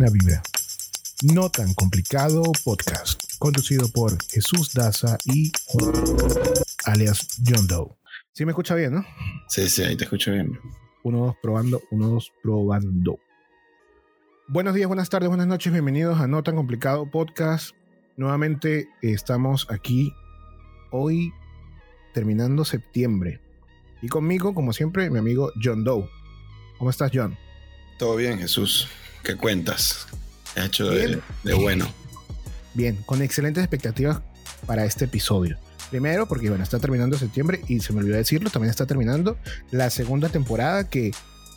Buena vibra. No tan complicado podcast. Conducido por Jesús Daza y alias John Doe. Sí me escucha bien, ¿no? Sí, sí, ahí te escucho bien. Uno, dos, probando. Uno, dos, probando. Buenos días, buenas tardes, buenas noches. Bienvenidos a No tan complicado podcast. Nuevamente estamos aquí hoy terminando septiembre. Y conmigo, como siempre, mi amigo John Doe. ¿Cómo estás, John? Todo bien, Jesús. ¿Qué cuentas? ¿Qué has hecho de, de, bueno? Bien, con excelentes expectativas para este episodio. Primero, porque bueno, está terminando septiembre y se me olvidó decirlo, también está terminando la segunda temporada que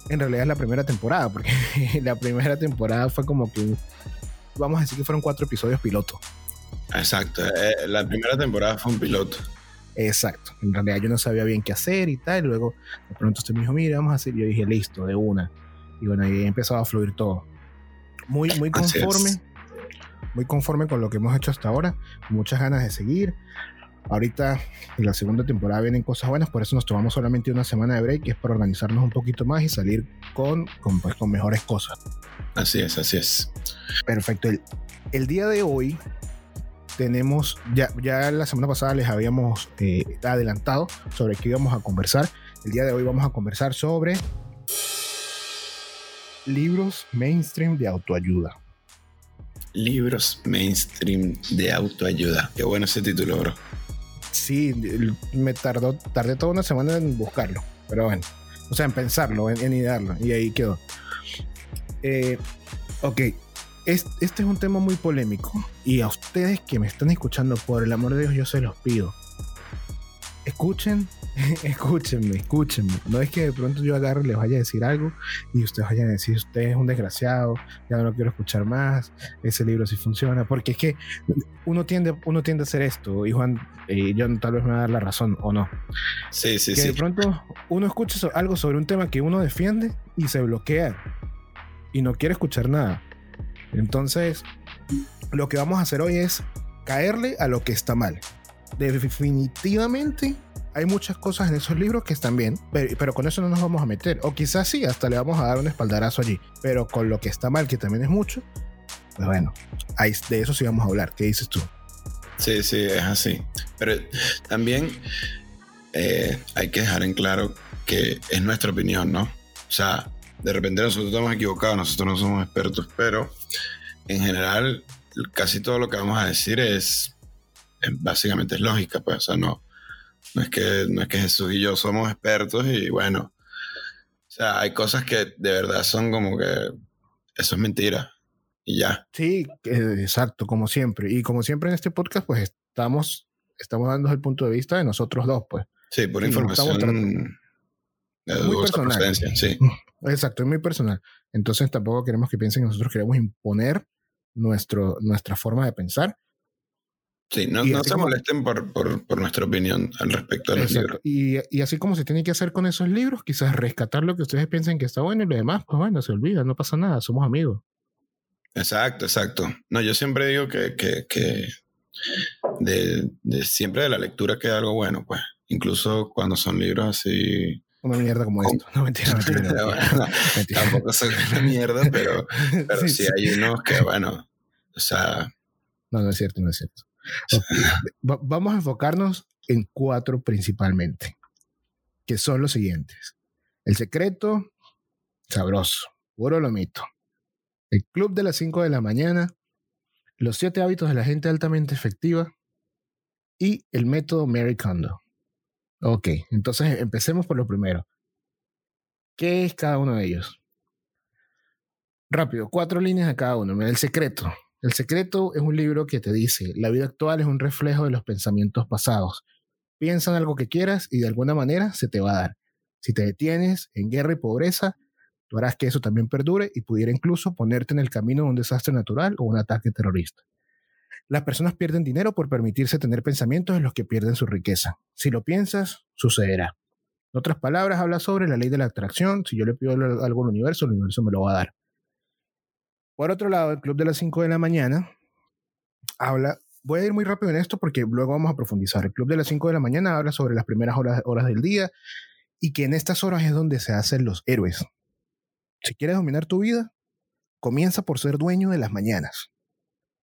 en realidad es la primera temporada, porque la primera temporada fue como que, vamos a decir que fueron cuatro episodios piloto. Exacto, eh, la primera temporada fue un piloto. Exacto, en realidad yo no sabía bien qué hacer y tal, y luego de pronto usted me dijo, mira, vamos a hacer, yo dije, listo, de una. Y bueno, ahí empezado a fluir todo. Muy, muy conforme, muy conforme con lo que hemos hecho hasta ahora, muchas ganas de seguir. Ahorita en la segunda temporada vienen cosas buenas, por eso nos tomamos solamente una semana de break, que es para organizarnos un poquito más y salir con, con, pues, con mejores cosas. Así es, así es. Perfecto. El, el día de hoy tenemos, ya, ya la semana pasada les habíamos eh, adelantado sobre qué íbamos a conversar. El día de hoy vamos a conversar sobre libros mainstream de autoayuda. Libros mainstream de autoayuda. Qué bueno ese título, bro. Sí, me tardó, tardé toda una semana en buscarlo, pero bueno, o sea, en pensarlo, en, en idearlo, y ahí quedó. Eh, ok, este, este es un tema muy polémico, y a ustedes que me están escuchando, por el amor de Dios, yo se los pido. Escuchen escúchenme, escúchenme. No es que de pronto yo agarre y les vaya a decir algo y ustedes vayan a decir, usted es un desgraciado, ya no lo quiero escuchar más, ese libro sí funciona, porque es que uno tiende, uno tiende a hacer esto, y Juan, eh, yo tal vez me va a dar la razón o no. Sí, sí, que sí. de pronto uno escucha algo sobre un tema que uno defiende y se bloquea y no quiere escuchar nada. Entonces, lo que vamos a hacer hoy es caerle a lo que está mal. Definitivamente hay muchas cosas en esos libros que están bien, pero, pero, con eso no nos vamos a meter. O quizás sí, hasta le vamos a dar un espaldarazo allí. Pero con lo que está mal, que también es mucho, pues bueno, de eso sí vamos a hablar. ¿Qué dices tú? Sí, sí, es así. Pero también eh, hay que dejar en claro que es nuestra opinión, ¿no? O sea, de repente nosotros estamos equivocados, nosotros no somos expertos, pero en general casi todo lo que vamos a decir es, es básicamente es lógica, pues, o sea, no, no es que, no es que Jesús y yo somos expertos y bueno, o sea, hay cosas que de verdad son como que eso es mentira y ya. Sí, exacto, como siempre. Y como siempre en este podcast, pues estamos, estamos dando el punto de vista de nosotros dos, pues. Sí, por información de muy personal. Sí. Exacto, es muy personal. Entonces tampoco queremos que piensen que nosotros queremos imponer nuestro, nuestra forma de pensar. Sí, no, no se como, molesten por, por, por, nuestra opinión al respecto de los exacto. libros. Y, y, así como se tiene que hacer con esos libros, quizás rescatar lo que ustedes piensen que está bueno y lo demás, pues bueno, se olvida, no pasa nada, somos amigos. Exacto, exacto. No, yo siempre digo que, que, que de, de, siempre de la lectura queda algo bueno, pues. Incluso cuando son libros así. Una mierda como esto. No, mentira, mentira. no, mentira. Tampoco son una mierda, pero, pero sí, sí, hay unos que, bueno, o sea. No, no es cierto, no es cierto. Vamos a enfocarnos en cuatro principalmente, que son los siguientes. El secreto, sabroso, puro lomito. El club de las 5 de la mañana, los siete hábitos de la gente altamente efectiva y el método Mary Kondo. Ok, entonces empecemos por lo primero. ¿Qué es cada uno de ellos? Rápido, cuatro líneas a cada uno. El secreto. El secreto es un libro que te dice, la vida actual es un reflejo de los pensamientos pasados. Piensa en algo que quieras y de alguna manera se te va a dar. Si te detienes en guerra y pobreza, tú harás que eso también perdure y pudiera incluso ponerte en el camino de un desastre natural o un ataque terrorista. Las personas pierden dinero por permitirse tener pensamientos en los que pierden su riqueza. Si lo piensas, sucederá. En otras palabras, habla sobre la ley de la atracción. Si yo le pido algo al universo, el universo me lo va a dar. Por otro lado, el Club de las 5 de la mañana habla, voy a ir muy rápido en esto porque luego vamos a profundizar. El Club de las 5 de la mañana habla sobre las primeras horas, del día y que en estas horas es donde se hacen los héroes. Si quieres dominar tu vida, comienza por ser dueño de las mañanas.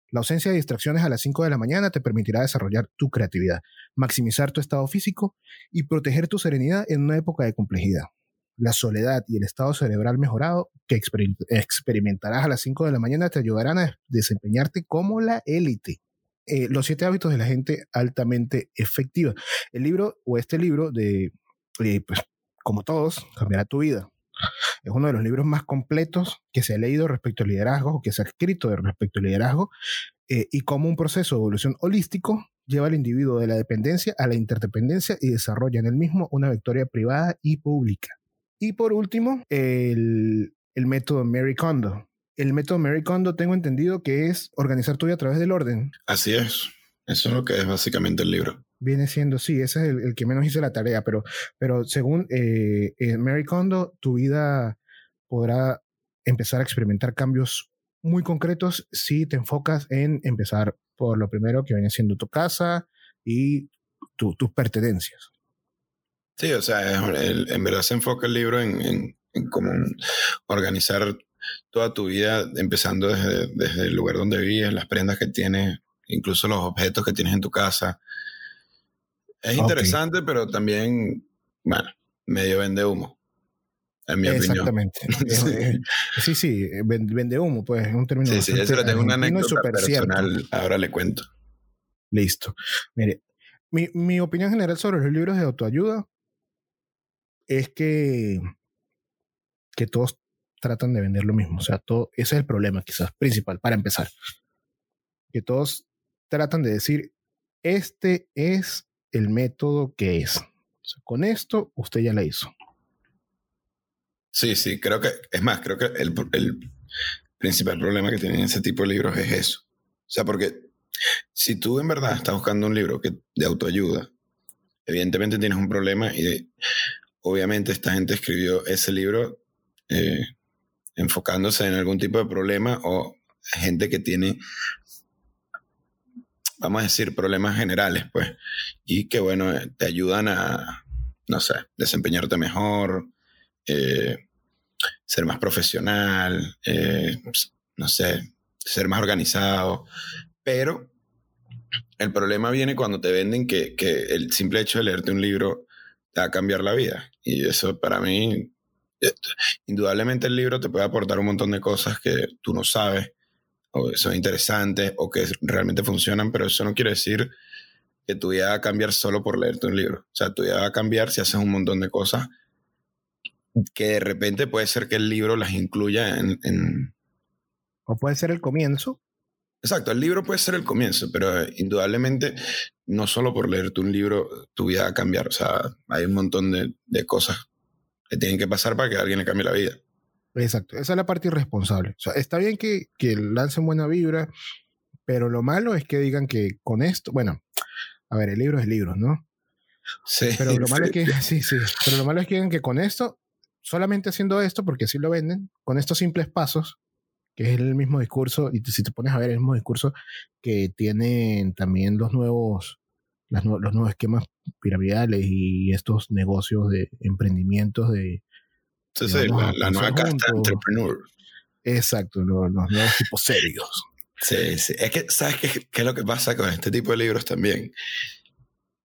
La ausencia de distracciones a las 5 de la mañana te permitirá desarrollar tu creatividad, maximizar tu estado físico y proteger tu serenidad en una época de complejidad. La soledad y el estado cerebral mejorado que experimentarás a las 5 de la mañana te ayudarán a desempeñarte como la élite. Eh, los siete hábitos de la gente altamente efectiva. El libro o este libro de, eh, pues, como todos, cambiará tu vida. Es uno de los libros más completos que se ha leído respecto al liderazgo o que se ha escrito respecto al liderazgo eh, y cómo un proceso de evolución holístico lleva al individuo de la dependencia a la interdependencia y desarrolla en el mismo una victoria privada y pública. Y por último, el, el método Mary Kondo. El método Mary Kondo tengo entendido que es organizar tu vida a través del orden. Así es. Eso es lo que es básicamente el libro. Viene siendo, sí, ese es el, que menos hizo la tarea, pero, pero según eh, eh, Mary Kondo, tu vida podrá empezar a experimentar cambios muy concretos si te enfocas en empezar por lo primero que viene siendo tu casa y tus pertenencias. Sí, o sea, en verdad se enfoca el libro en, cómo organizar toda tu vida, empezando desde, desde, el lugar donde vives, las prendas que tienes, incluso los objetos que tienes en tu casa, es interesante, pero también, bueno, medio vende humo. En mi Exactamente. Opinión. sí, sí, vende humo, pues es un término. Sí, sí, eso lo tengo una anécdota personal. Ahora le cuento. Listo. Mire, mi, mi opinión general sobre los libros de autoayuda es que, que todos tratan de vender lo mismo. O sea, todo, ese es el problema quizás principal, para empezar. Que todos tratan de decir, este es el método que es. con esto usted ya la hizo. Sí, sí, creo que, es más, creo que el, principal problema que tienen ese tipo de libros es eso. O sea, porque si tú en verdad estás buscando un libro que, de autoayuda, evidentemente tienes un problema y obviamente esta gente escribió ese libro eh, enfocándose en algún tipo de problema o gente que tiene vamos a decir, problemas generales, pues, y que, bueno, te ayudan a, no sé, desempeñarte mejor, eh, ser más profesional, eh, no sé, ser más organizado, pero el problema viene cuando te venden que, que, el simple hecho de leerte un libro a cambiar la vida. Y eso para mí, eh, indudablemente el libro te puede aportar un montón de cosas que tú no sabes o son interesantes o que realmente funcionan, pero eso no quiere decir que tu vida va a cambiar solo por leerte un libro. O sea, tu vida va a cambiar si haces un montón de cosas que de repente puede ser que el libro las incluya en... O puede ser el comienzo. Exacto, el libro puede ser el comienzo, pero indudablemente no solo por leerte un libro tu vida va a cambiar. O sea, hay un montón de, de cosas que tienen que pasar para que a alguien le cambie la vida. Exacto, esa es la parte irresponsable. O sea, está bien que, que lancen buena vibra, pero lo malo es que digan que con esto, bueno, a ver, el libro es libro, ¿no? Sí. Pero lo malo es que, sí, sí, pero lo malo es que digan que con esto, solamente haciendo esto, porque así lo venden, con estos simples pasos, que es el mismo discurso, y si te pones a ver el mismo discurso que tienen también los nuevos, los nuevos esquemas piramidales y estos negocios de emprendimientos de, Sí, sí, la, nueva casta entrepreneur. Exacto, los, nuevos tipos serios. Sí, sí. Es que, ¿sabes qué, qué, es lo que pasa con este tipo de libros también?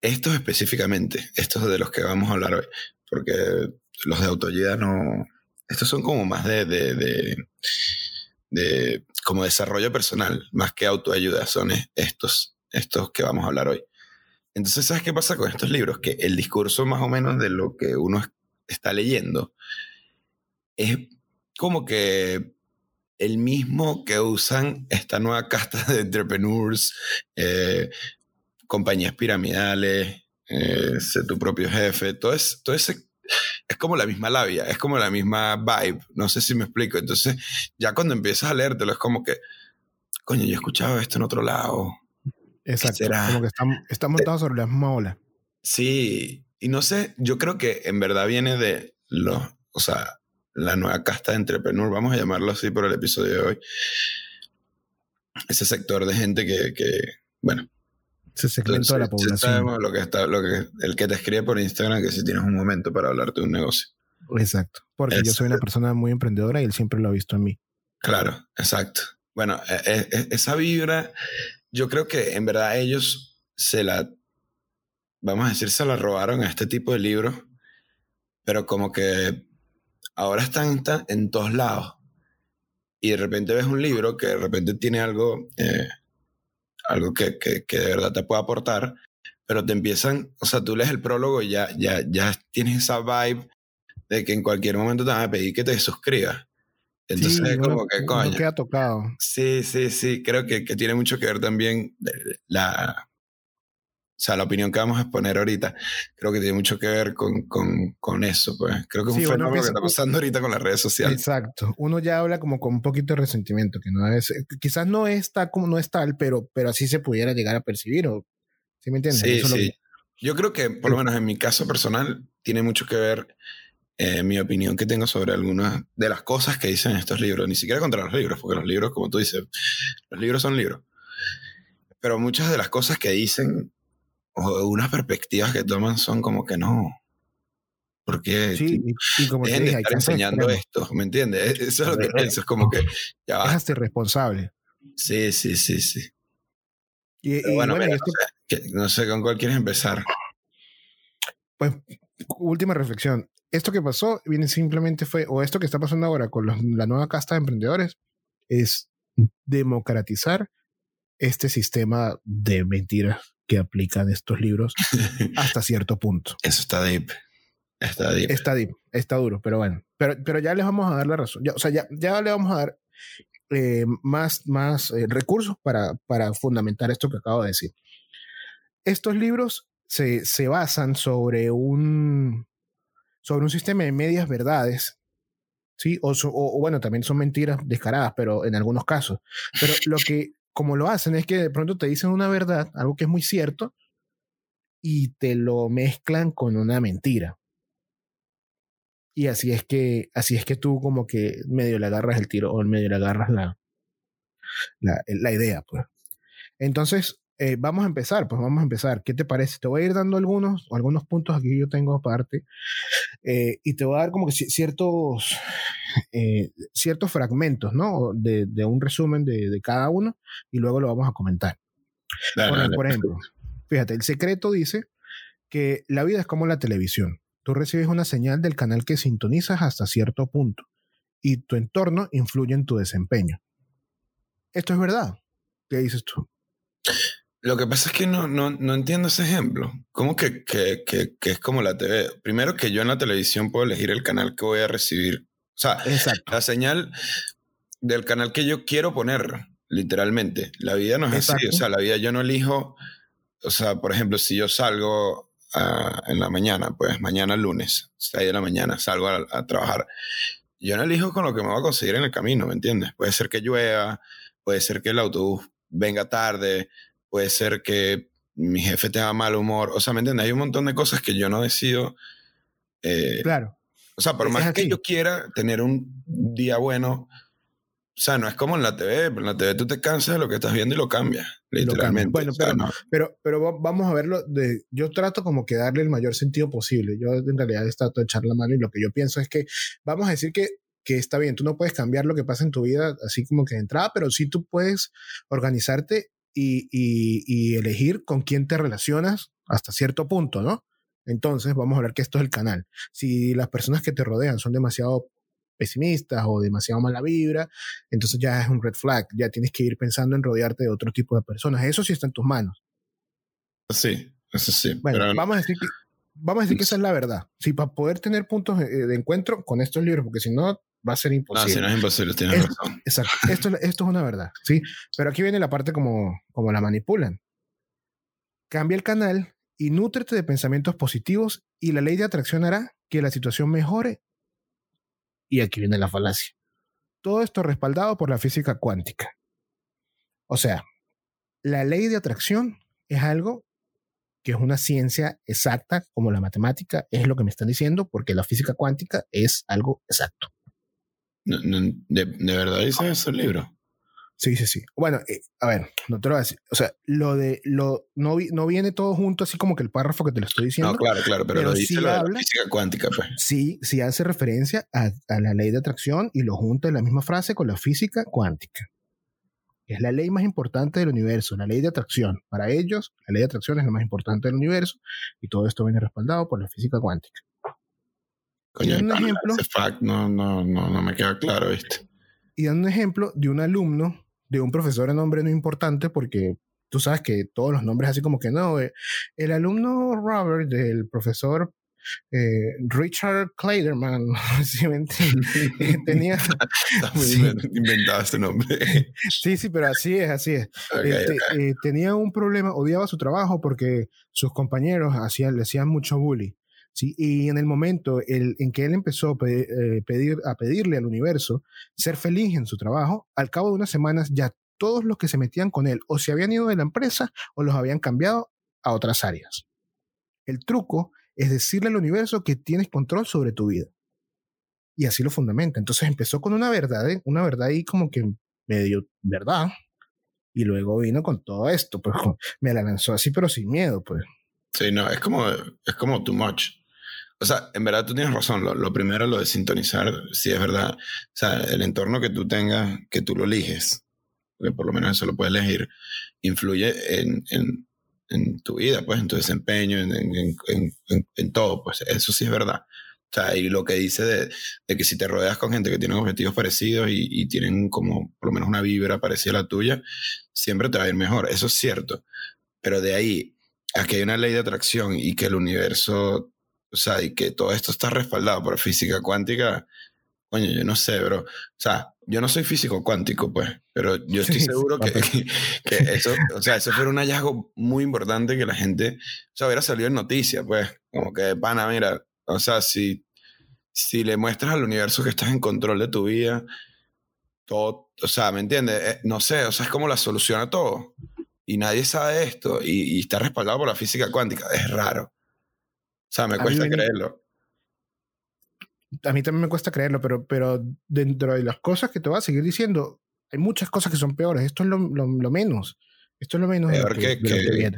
Estos específicamente, estos de los que vamos a hablar hoy, porque los de autoayuda no. Estos son como más de, de, de, de como desarrollo personal, más que autoayuda, son estos, estos que vamos a hablar hoy. Entonces, ¿sabes qué pasa con estos libros? Que el discurso más o menos de lo que uno está leyendo es como que el mismo que usan esta nueva casta de entrepreneurs, eh, compañías piramidales, eh, ser tu propio jefe, todo, es, todo ese es como la misma labia, es como la misma vibe, no sé si me explico. Entonces, ya cuando empiezas a leértelo, es como que, coño, yo he escuchado esto en otro lado. Exacto, como que está, montado sobre la misma ola. Sí, y no sé, yo creo que en verdad viene de los, o sea, la nueva casta de entrepreneur, vamos a llamarlo así por el episodio de hoy. Ese sector de gente que, que bueno. Ese segmento de la población. Sabemos lo que está, lo que, el que te escribe por Instagram que si tienes un momento para hablarte de un negocio. Exacto. Porque yo soy una persona muy emprendedora y él siempre lo ha visto en mí. Claro, exacto. Bueno, e, e, e, esa vibra, yo creo que en verdad ellos se la, vamos a decir, se la robaron a este tipo de libros, pero como que ahora están en todos lados. Y de repente ves un libro que de repente tiene algo, eh, algo que, que, que, de verdad te puede aportar, pero te empiezan, o sea, tú lees el prólogo y ya, ya, ya tienes esa vibe de que en cualquier momento te van a pedir que te suscribas. Entonces es como que coño. queda tocado. Sí, sí, sí. Creo que, que, tiene mucho que ver también la. O sea, la opinión que vamos a exponer ahorita, creo que tiene mucho que ver con, con, con eso, pues. Creo que es un fenómeno que está pasando ahorita con las redes sociales. Exacto. Uno ya habla como con un poquito de resentimiento, que no es, quizás no está como no es tal, pero, pero así se pudiera llegar a percibir, o, ¿sí me entiendes? Sí, sí. Yo creo que, por lo menos en mi caso personal, tiene mucho que ver eh, mi opinión que tengo sobre algunas de las cosas que dicen estos libros, ni siquiera contra los libros, porque los libros, como tú dices, los libros son libros. Pero muchas de las cosas que dicen unas perspectivas que toman son como que no. Porque sí, y, como dejen de estar enseñando esto, ¿me entiendes? Eso es lo que pienso, es como que ya va. Dejaste responsable. Sí, sí, sí, sí. Y, bueno, no, sé, no sé con cuál quieres empezar. Pues, última reflexión esto que pasó viene simplemente fue, o esto que está pasando ahora con la nueva casta de emprendedores, es democratizar este sistema de mentiras que aplican estos libros hasta cierto punto. Eso está deep. Está deep. Está deep, está duro, pero bueno. Pero, pero ya les vamos a dar la razón. Ya, o sea, ya, ya le vamos a dar eh, más, más eh, recursos para, para fundamentar esto que acabo de decir. Estos libros se, se basan sobre un, sobre un sistema de medias verdades, ¿sí? O, o, bueno, también son mentiras descaradas, pero en algunos casos. Pero lo que, como lo hacen, es que de pronto te dicen una verdad, algo que es muy cierto, y te lo mezclan con una mentira. Y así es que, así es que tú como que medio le agarras el tiro o medio le agarras la, la, la idea, pues. Entonces, eh, vamos a empezar, pues vamos a empezar. ¿Qué te parece? Te voy a ir dando algunos, algunos puntos aquí yo tengo aparte eh, y te voy a dar como que ciertos, eh, ciertos fragmentos, ¿no? De, de un resumen de, de, cada uno y luego lo vamos a comentar. por, por ejemplo, fíjate, el secreto dice que la vida es como la televisión. Tú recibes una señal del canal que sintonizas hasta cierto punto y tu entorno influye en tu desempeño. Esto es verdad. ¿Qué dices tú? Lo que pasa es que no, no, no entiendo ese ejemplo. ¿Cómo que, que, que, que, es como la TV? Primero que yo en la televisión puedo elegir el canal que voy a recibir. O sea, la señal del canal que yo quiero poner, literalmente. La vida no es así. O sea, la vida yo no elijo. O sea, por ejemplo, si yo salgo uh, en la mañana, pues mañana lunes, 6 de la mañana, salgo a, a trabajar. Yo no elijo con lo que me voy a conseguir en el camino, ¿me entiendes? Puede ser que llueva, puede ser que el autobús venga tarde, puede ser que mi jefe tenga mal humor, o sea, ¿me entiendes? Hay un montón de cosas que yo no decido. Eh, claro. O sea, por más que yo quiera tener un día bueno, o sea, no es como en la TV, pero en la TV tú te cansas de lo que estás viendo y lo cambias, literalmente. Bueno, pero, pero, vamos a verlo de, yo trato como que darle el mayor sentido posible. Yo en realidad trato de echar la mano y lo que yo pienso es que vamos a decir que que está bien, tú no puedes cambiar lo que pasa en tu vida así como que de entrada, pero sí tú puedes organizarte y, elegir con quién te relacionas hasta cierto punto, ¿no? Entonces, vamos a ver que esto es el canal. Si las personas que te rodean son demasiado pesimistas o demasiado mala vibra, entonces ya es un red flag. Ya tienes que ir pensando en rodearte de otro tipo de personas. Eso sí está en tus manos. Sí, eso sí. Bueno, vamos a decir que, vamos a decir que esa es la verdad. Sí, para poder tener puntos de encuentro con estos libros, porque si no, va a ser imposible. No, si no es imposible, tienes razón. Exacto. Esto, esto es una verdad, ¿sí? Pero aquí viene la parte como, como la manipulan. Cambia el canal y nútrete de pensamientos positivos y la ley de atracción hará que la situación mejore. Y aquí viene la falacia. Todo esto respaldado por la física cuántica. O sea, la ley de atracción es algo que es una ciencia exacta como la matemática, es lo que me están diciendo, porque la física cuántica es algo exacto de, verdad dice eso el libro? Sí, sí, sí. Bueno, eh, a ver, no te lo voy a decir. O sea, lo de lo no, no viene todo junto así como que el párrafo que te lo estoy diciendo. No, claro, claro, pero, lo dice lo de la física cuántica, pues. Sí, sí hace referencia a, a, la ley de atracción y lo junta en la misma frase con la física cuántica. Es la ley más importante del universo, la ley de atracción. Para ellos, la ley de atracción es la más importante del universo y todo esto viene respaldado por la física cuántica. Coño, un ejemplo, ese fact no, no, no, no me queda claro, ¿viste? Y dando un ejemplo de un alumno de un profesor de nombre no importante porque tú sabes que todos los nombres así como que no, eh, el alumno Robert del profesor eh, Richard Kleiderman, ¿sí me eh, tenía... sí. inventado este nombre. sí, sí, pero así es, así es. Este, tenía un problema, odiaba su trabajo porque sus compañeros hacían, le hacían mucho bullying. ¿Sí? Y en el momento en que él empezó a, pedir, a pedirle al universo ser feliz en su trabajo, al cabo de unas semanas ya todos los que se metían con él o se habían ido de la empresa o los habían cambiado a otras áreas. El truco es decirle al universo que tienes control sobre tu vida. Y así lo fundamenta. Entonces empezó con una verdad, ¿eh? una verdad ahí como que medio verdad. Y luego vino con todo esto, pues me la lanzó así, pero sin miedo, pues. Sí, no, es como, es como too much. O sea, en verdad tú tienes razón. Lo, lo, primero, lo de sintonizar, sí es verdad. O sea, el entorno que tú tengas, que tú lo eliges, porque por lo menos eso lo puedes elegir, influye en, en, en tu vida, pues, en tu desempeño, en, en, todo. Pues eso sí es verdad. O sea, y lo que dice de, de, que si te rodeas con gente que tiene objetivos parecidos y, y, tienen como por lo menos una vibra parecida a la tuya, siempre te va a ir mejor. Eso es cierto. Pero de ahí a que hay una ley de atracción y que el universo o sea, y que todo esto está respaldado por física cuántica, coño, yo no sé, bro. O sea, yo no soy físico cuántico, pues, pero yo estoy seguro que, que, eso, o sea, eso fue un hallazgo muy importante que la gente, o sea, hubiera salido en noticias, pues, como que, pana, mira, o sea, si, si le muestras al universo que estás en control de tu vida, todo, o sea, ¿me entiendes? Eh, no sé, o sea, es como la solución a todo. Y nadie sabe esto y, y está respaldado por la física cuántica. Es raro. O sea, me cuesta creerlo. A mí también me cuesta creerlo, pero, pero dentro de las cosas que te voy a seguir diciendo, hay muchas cosas que son peores. Esto es lo, lo, menos. Esto es lo menos. Peor que, que,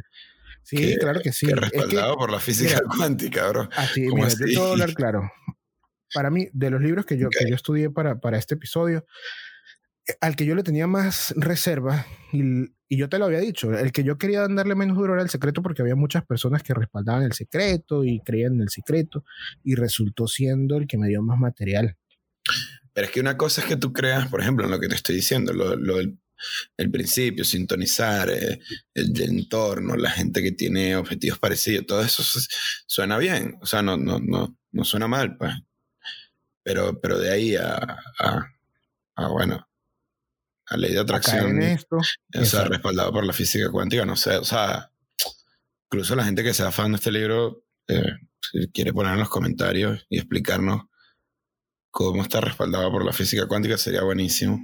Sí, claro que sí. Que respaldado por la física cuántica, bro. Así, mira, así? yo te voy a hablar claro. Para mí, de los libros que yo, que yo estudié para, para este episodio, al que yo le tenía más reserva, y, y, yo te lo había dicho, el que yo quería darle menos duro era el secreto porque había muchas personas que respaldaban el secreto y creían en el secreto, y resultó siendo el que me dio más material. Pero es que una cosa es que tú creas, por ejemplo, en lo que te estoy diciendo, lo, lo el principio, sintonizar, eh, el, entorno, la gente que tiene objetivos parecidos, todo eso suena bien, o sea, no, no, no, no suena mal, pues. Pero, pero de ahí a, a, a bueno, la ley de atracción. Esto. O sea, respaldado por la física cuántica, no sé, o sea, incluso la gente que sea fan de este libro, eh, si quiere poner en los comentarios y explicarnos cómo está respaldado por la física cuántica, sería buenísimo.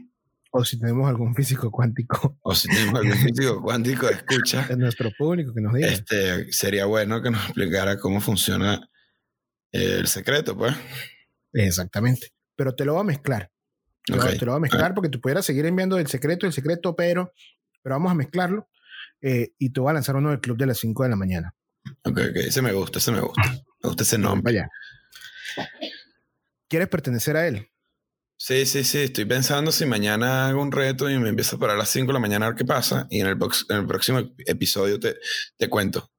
O si tenemos algún físico cuántico. O si tenemos algún físico cuántico, escucha. Es nuestro público que nos diga. Este, sería bueno que nos explicara cómo funciona el secreto, pues. Exactamente. Pero te lo va a mezclar. Te, lo, voy a mezclar porque tú pudieras seguir enviando el secreto, el secreto, pero, pero vamos a mezclarlo eh, y te voy a lanzar uno del club de las 5 de la mañana. Ok, ok, ese me gusta, ese me gusta. Me gusta ese nombre. Vaya. ¿Quieres pertenecer a él? Sí, sí, sí. Estoy pensando si mañana hago un reto y me empiezo a parar a las 5 de la mañana a ver qué pasa. Y en el, en el próximo episodio te, te cuento.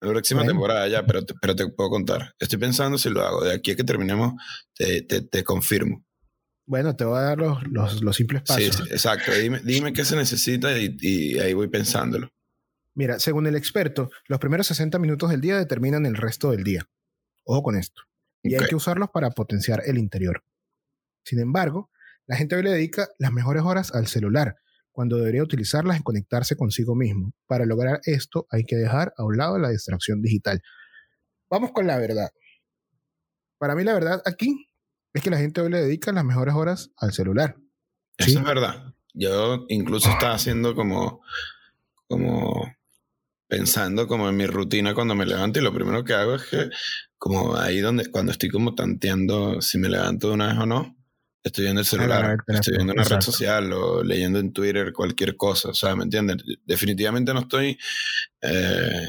En la próxima temporada ya, pero te, pero te puedo contar. Estoy pensando si lo hago. De aquí a que terminemos, te, te, te confirmo. Bueno, te voy a dar los, los, los simples pasos. Sí, exacto. Dime, dime qué se necesita y, y, ahí voy pensándolo. Mira, según el experto, los primeros 60 minutos del día determinan el resto del día. Ojo con esto. Y hay que usarlos para potenciar el interior. Sin embargo, la gente hoy le dedica las mejores horas al celular, cuando debería utilizarlas en conectarse consigo mismo. Para lograr esto hay que dejar a un lado la distracción digital. Vamos con la verdad. Para mí la verdad aquí es que la gente hoy le dedica las mejores horas al celular. Eso es verdad. Yo incluso estaba haciendo como, como pensando como en mi rutina cuando me levanto y lo primero que hago es que como ahí donde cuando estoy como tanteando si me levanto de una vez o no, Estoy viendo el celular, estoy viendo una red social o leyendo en Twitter cualquier cosa. O sea, ¿me entiendes? Definitivamente no estoy eh,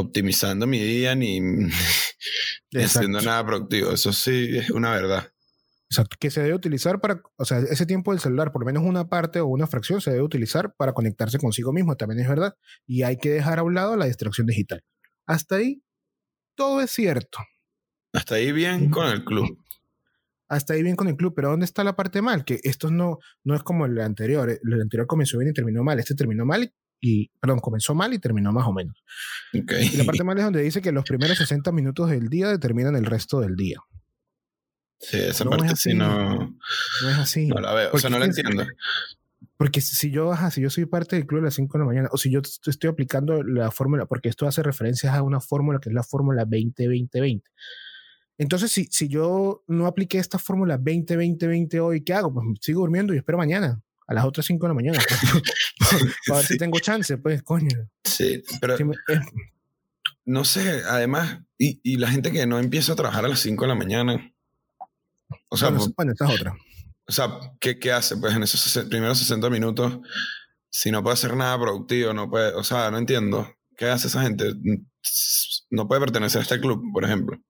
optimizando mi día ni, haciendo nada productivo. Eso sí es una verdad. Exacto, que se debe utilizar para, o sea, ese tiempo del celular, por lo menos una parte o una fracción, se debe utilizar para conectarse consigo mismo, también es verdad. Y hay que dejar a un lado la distracción digital. Hasta ahí, todo es cierto. Hasta ahí bien con el club hasta ahí bien con el club, pero ¿dónde está la parte mal? Que esto no, no es como el anterior, el anterior comenzó bien y terminó mal, este terminó mal y, perdón, comenzó mal y terminó más o menos. Y la parte mal es donde dice que los primeros 60 minutos del día determinan el resto del día. Sí, esa parte sí no... No es así. No la veo, o sea, no la entiendo. Porque si yo, ajá, si yo soy parte del club a las 5 de la mañana, o si yo estoy aplicando la fórmula, porque esto hace referencias a una fórmula que es la fórmula 20-20-20. Entonces, si, si yo no apliqué esta fórmula 20-20-20 hoy, ¿qué hago? Pues sigo durmiendo y espero mañana, a las otras 5 de la mañana. para ver si tengo chance, pues, coño. Sí, pero... no sé, además, y, y, la gente que no empieza a trabajar a las 5 de la mañana. O sea, bueno, pues, esta es otra. O sea, ¿qué, ¿qué, hace? Pues en esos primeros 60 minutos, si no puede hacer nada productivo, no puede, o sea, no entiendo. ¿Qué hace esa gente? No puede pertenecer a este club, por ejemplo.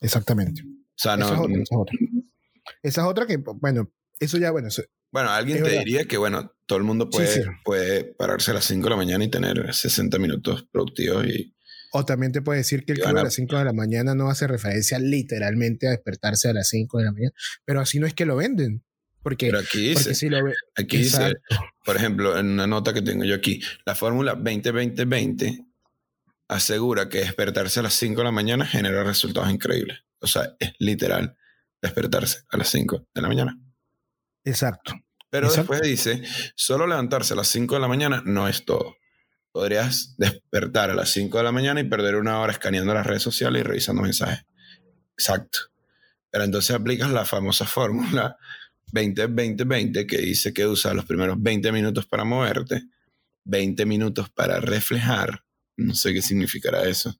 Exactamente. O sea, no. Esa es otra. Esa es otra, que, bueno, eso ya, bueno. bueno, alguien te diría que, bueno, todo el mundo puede, puede pararse a las 5 de la mañana y tener 60 minutos productivos y. O también te puede decir que el club a las 5 de la mañana no hace referencia literalmente a despertarse a las 5 de la mañana, pero así no es que lo venden. Porque, pero aquí dice, lo aquí dice, por ejemplo, en una nota que tengo yo aquí, la fórmula 20-20-20 asegura que despertarse a las 5 de la mañana genera resultados increíbles. O sea, es literal despertarse a las 5 de la mañana. Exacto. Pero después dice, solo levantarse a las 5 de la mañana no es todo. Podrías despertar a las 5 de la mañana y perder una hora escaneando las redes sociales y revisando mensajes. Exacto. Pero entonces aplicas la famosa fórmula 20-20-20 que dice que usa los primeros 20 minutos para moverte, 20 minutos para reflejar no sé qué significará eso.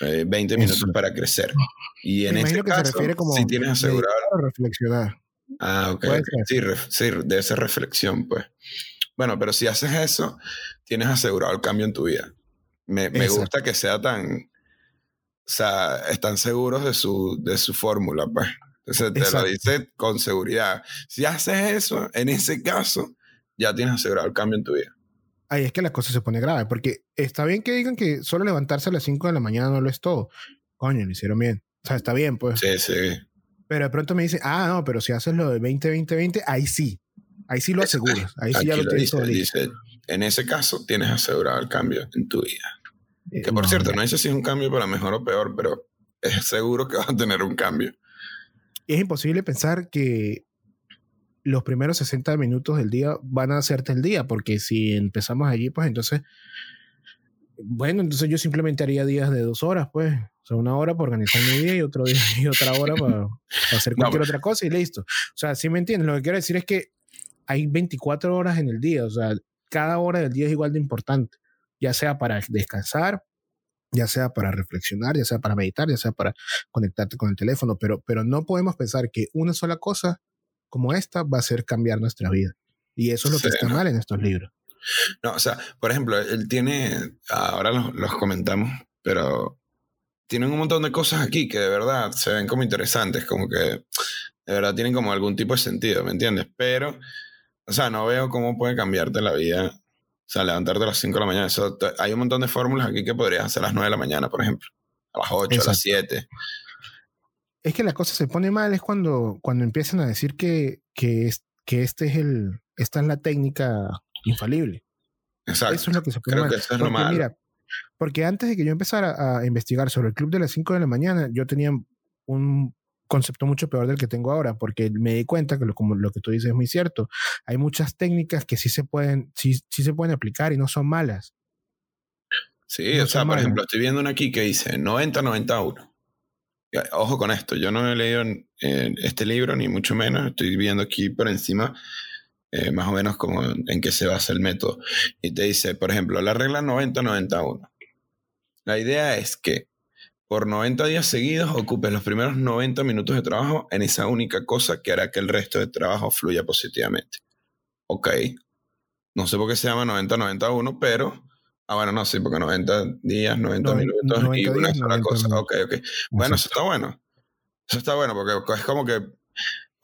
20 eh, minutos para crecer. Y en este caso, si tienes asegurado. reflexionar. Ah, ok. Sí, sí, de esa reflexión, pues. Bueno, pero si haces eso, tienes asegurado el cambio en tu vida. Me, me gusta que sea tan. O sea, están seguros de su, de su fórmula, pues. Entonces te lo dice con seguridad. Si haces eso, en ese caso, ya tienes asegurado el cambio en tu vida ahí es que la cosa se pone grave, porque está bien que digan que solo levantarse a las 5 de la mañana no lo es todo. Coño, lo hicieron bien. O sea, está bien, pues. Sí, sí. Pero de pronto me dicen, ah, no, pero si haces lo de 20, 20, 20, ahí sí. Ahí sí lo aseguras. Ahí sí ya lo, tienes todo dice, En ese caso, tienes asegurado el cambio en tu vida. Eh, que por cierto, no dice si es un cambio para mejor o peor, pero es seguro que vas a tener un cambio. Es imposible pensar que los primeros 60 minutos del día van a hacerte el día, porque si empezamos allí, pues entonces, bueno, entonces yo simplemente haría días de dos horas, pues, o sea, una hora para organizar mi día y, otro día, y otra hora para, hacer cualquier otra cosa y listo. O sea, si me entiendes, lo que quiero decir es que hay 24 horas en el día, o sea, cada hora del día es igual de importante, ya sea para descansar, ya sea para reflexionar, ya sea para meditar, ya sea para conectarte con el teléfono, pero, pero no podemos pensar que una sola cosa como esta va a hacer cambiar nuestra vida. Y eso es lo que está mal en estos libros. No, o sea, por ejemplo, él tiene, ahora los, comentamos, pero tienen un montón de cosas aquí que de verdad se ven como interesantes, como que de verdad tienen como algún tipo de sentido, ¿me entiendes? Pero, o sea, no veo cómo puede cambiarte la vida. O sea, levantarte a las 5 de la mañana. hay un montón de fórmulas aquí que podrías hacer a las 9 de la mañana, por ejemplo. A las 8, a las 7 es que la cosa se pone mal es cuando, cuando empiezan a decir que, que, es, que este es el, esta es la técnica infalible. Exacto. Eso es lo que se pone mal. Que eso es lo Mira, porque antes de que yo empezara a investigar sobre el club de las 5 de la mañana, yo tenía un concepto mucho peor del que tengo ahora, porque me di cuenta que lo, como lo que tú dices es muy cierto. Hay muchas técnicas que sí se pueden, sí, sí se pueden aplicar y no son malas. Sí, o sea, por ejemplo, estoy viendo una aquí que dice 90-91. Ojo con esto, yo no he leído este libro, ni mucho menos, estoy viendo aquí por encima eh, más o menos como en qué se basa el método. Y te dice, por ejemplo, la regla 90-91. La idea es que por 90 días seguidos ocupes los primeros 90 minutos de trabajo en esa única cosa que hará que el resto del trabajo fluya positivamente. Ok. No sé por qué se llama 90-91, pero... Ah, bueno, no, sí, porque 90 días, 90 minutos y una sola cosa. Ok, ok. Bueno, eso está bueno. Eso está bueno, porque es como que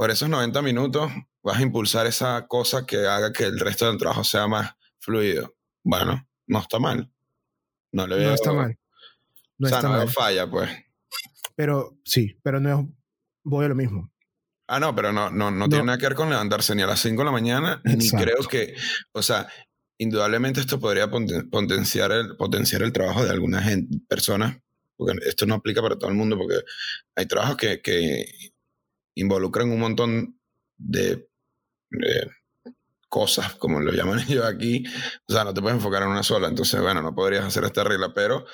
por esos 90 minutos vas a impulsar esa cosa que haga que el resto del trabajo sea más fluido. Bueno, no está mal. No le veo... No está mal. No o sea, no falla, pues. Pero sí, pero no es, voy a lo mismo. Ah, no, pero no, no, no, tiene nada que ver con levantarse ni a las 5 de la mañana, ni creo que, o sea, indudablemente esto podría potenciar el, potenciar el trabajo de algunas personas, porque esto no aplica para todo el mundo, porque hay trabajos que, que involucran un montón de, de, cosas, como lo llaman ellos aquí, o sea, no te puedes enfocar en una sola, entonces, bueno, no podrías hacer esta regla, pero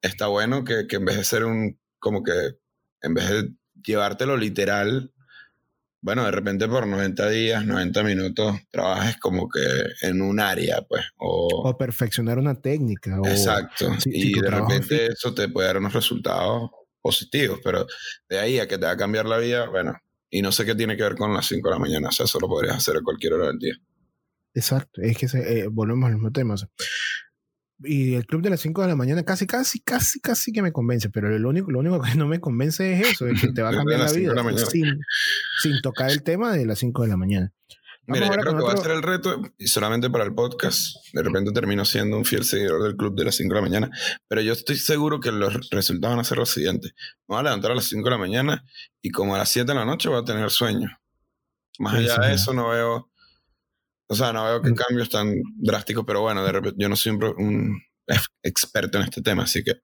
está bueno que, que en vez de ser un, como que, en vez de llevártelo literal, bueno, de repente por 90 días, 90 minutos, trabajes como que en un área, pues. O, perfeccionar una técnica. exacto. y de repente eso te puede dar unos resultados positivos, pero de ahí a que te va a cambiar la vida, bueno, y no sé qué tiene que ver con las 5 de la mañana, o sea, eso lo podrías hacer a cualquier hora del día. Exacto, es que eh, volvemos al mismo tema y el club de las 5 de la mañana casi, casi, casi, casi que me convence, pero lo único, lo único que no me convence es eso, de que te va a cambiar la vida sin, sin, tocar el tema de las 5 de la mañana. Mira, yo creo que va a ser el reto, y solamente para el podcast, de repente termino siendo un fiel seguidor del club de las 5 de la mañana, pero yo estoy seguro que los resultados van a ser los siguientes. Me voy a levantar a las 5 de la mañana y como a las 7 de la noche voy a tener sueño. Más allá de eso no veo o sea, no veo que mm. cambios tan drásticos, pero bueno, de repente yo no soy un, experto en este tema, así que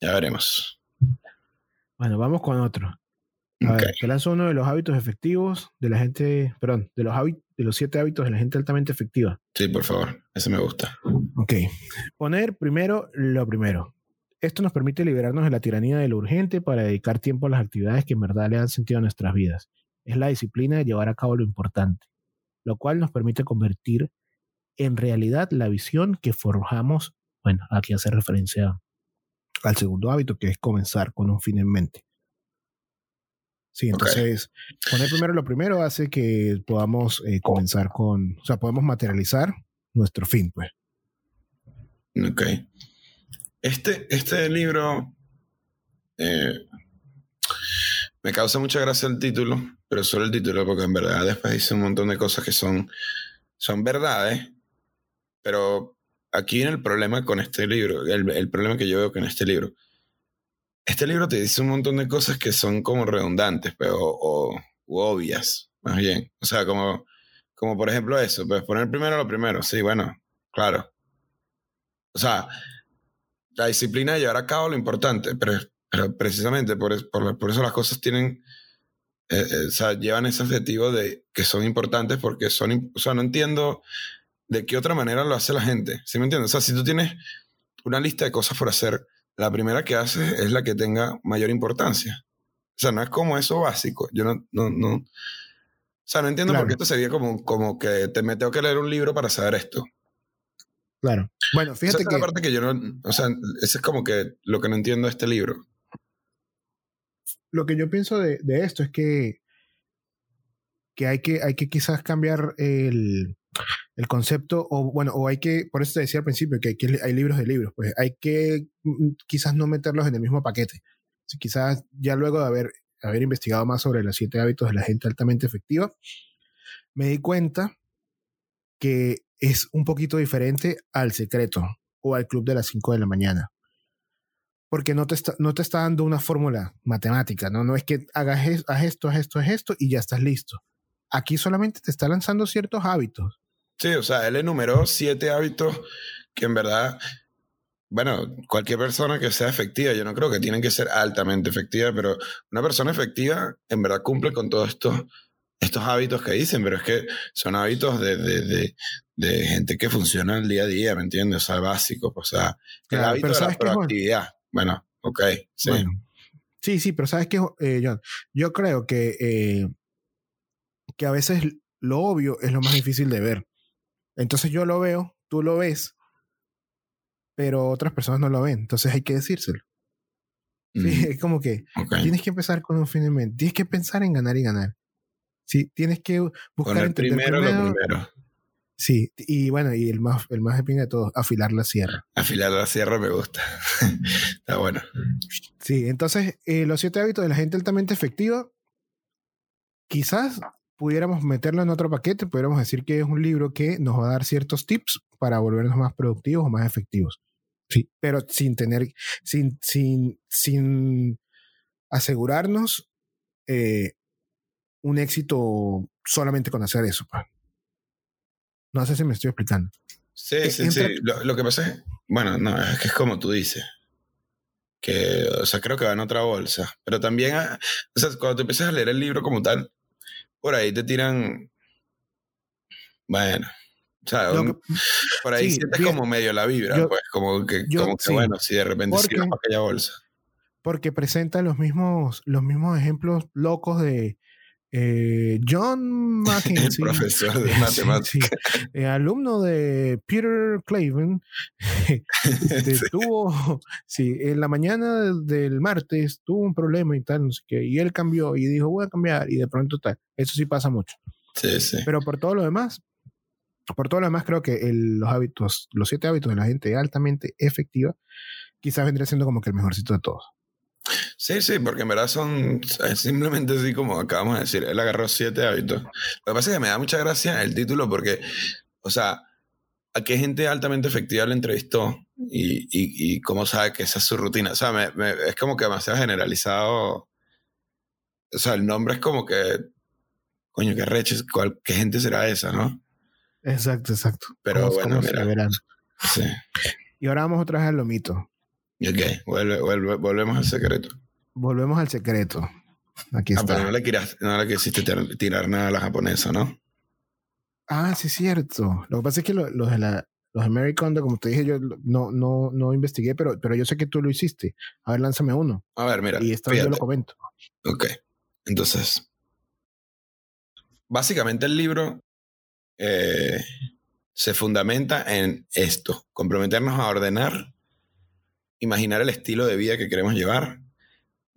ya veremos. Bueno, vamos con otro. A ver, te lanzo uno de los hábitos efectivos de la gente, perdón, de los, de los siete hábitos de la gente altamente efectiva. Sí, por favor, ese me gusta. Ok. Poner primero lo primero. Esto nos permite liberarnos de la tiranía de lo urgente para dedicar tiempo a las actividades que en verdad le dan sentido a nuestras vidas. Es la disciplina de llevar a cabo lo importante lo cual nos permite convertir en realidad la visión que forjamos. Bueno, aquí hace referencia al segundo hábito, que es comenzar con un fin en mente. Sí, entonces poner primero lo primero hace que podamos eh, comenzar con, o sea, podemos materializar nuestro fin, pues. Ok. Este, este libro eh, me causa mucha gracia el título, pero solo el título, porque en verdad después dice un montón de cosas que son, son verdades, pero aquí viene el problema con este libro, el, problema que yo veo con este libro. Este libro te dice un montón de cosas que son como redundantes, pero, o, obvias, más bien. O sea, como, como por ejemplo eso, pues poner primero lo primero, sí, bueno, claro. O sea, la disciplina de llevar a cabo lo importante, pero, pero precisamente por, por, por eso las cosas tienen eh, eh, o sea, llevan ese adjetivo de que son importantes porque son, o sea, no entiendo de qué otra manera lo hace la gente, ¿sí me entiendes? O sea, si tú tienes una lista de cosas por hacer, la primera que haces es la que tenga mayor importancia. O sea, no es como eso básico. Yo no, no, no. O sea, no entiendo por qué esto sería como, como que te me tengo que leer un libro para saber esto. Claro. Bueno, fíjate esa que. Es la parte que yo no. O sea, eso es como que lo que no entiendo de este libro lo que yo pienso de, esto es que, que, hay que hay que quizás cambiar el, concepto, o bueno, o hay que, por eso te decía al principio, que, hay libros de libros, pues hay que mm, quizás no meterlos en el mismo paquete. quizás ya luego de haber, haber investigado más sobre los siete hábitos de la gente altamente efectiva, me di cuenta que es un poquito diferente al secreto o al club de las 5 de la mañana porque no te está, no te está dando una fórmula matemática, ¿no? No es que hagas haz esto, haz esto, haz esto y ya estás listo. Aquí solamente te está lanzando ciertos hábitos. Sí, o sea, él enumeró siete hábitos que en verdad, bueno, cualquier persona que sea efectiva, yo no creo que tienen que ser altamente efectiva, pero una persona efectiva en verdad cumple con todos estos, estos hábitos que dicen, pero es que son hábitos de, de, de, gente que funciona el día a día, ¿me entiendes? O sea, básicos, o sea, el hábito de la proactividad. Bueno, ok, sí. sí, sí, pero sabes que, eh, John, yo creo que, eh, que a veces lo obvio es lo más difícil de ver. Entonces yo lo veo, tú lo ves, pero otras personas no lo ven. Entonces hay que decírselo. Sí, es como que tienes que empezar con un fin en mente. Tienes que pensar en ganar y ganar. Sí, tienes que buscar Poner primero, lo primero. Sí, y bueno, y el más, el más de pinga de todos, afilar la sierra. Afilar la sierra me gusta. Está bueno. Sí, entonces, eh, los siete hábitos de la gente altamente efectiva, quizás pudiéramos meterlo en otro paquete, pudiéramos decir que es un libro que nos va a dar ciertos tips para volvernos más productivos o más efectivos. Sí, pero sin tener, sin, sin, sin asegurarnos eh, un éxito solamente con hacer eso. Pues. No sé si me estoy explicando. Sí, sí, sí. Lo, que pasa es, bueno, no, es que es como tú dices. Que, o sea, creo que va en otra bolsa. Pero también, ah, o sea, cuando te empiezas a leer el libro como tal, por ahí te tiran. Bueno. O sea, por ahí sientes como medio la vibra, pues, como que, como que bueno, si de repente porque, para aquella bolsa. Porque presenta los mismos, los mismos ejemplos locos de eh, John Mackenzie, profesor de matemáticas, eh, alumno de Peter Clavin, este, tuvo, sí, en la mañana del martes tuvo un problema y tal, no sé qué, y él cambió y dijo voy a cambiar y de pronto tal. Eso sí pasa mucho. Sí, sí. Pero por todo lo demás, por todo lo demás creo que los hábitos, los siete hábitos de la gente altamente efectiva, quizás vendría siendo como que el mejorcito de todos. Sí, sí, porque en verdad son simplemente así como acabamos de decir, él agarró siete hábitos. Lo que pasa es que me da mucha gracia el título porque, o sea, a qué gente altamente efectiva le entrevistó y, y, cómo sabe que esa es su rutina. O sea, me, es como que demasiado generalizado. O sea, el nombre es como que, coño, qué reches, qué gente será esa, ¿no? Exacto, exacto. Pero bueno, mira. Sí. Y ahora vamos otra vez al lomito. Ok, volvemos al secreto. Volvemos al secreto. Aquí ah, está. no le, no le quisiste tirar nada a la japonesa, ¿no? Ah, sí, es cierto. Lo que pasa es que los de la los American, como te dije, yo no, no, no investigué, pero, pero yo sé que tú lo hiciste. A ver, lánzame uno. A ver, mira. Y esto yo lo comento. Ok. Entonces, básicamente el libro eh, se fundamenta en esto: comprometernos a ordenar, imaginar el estilo de vida que queremos llevar,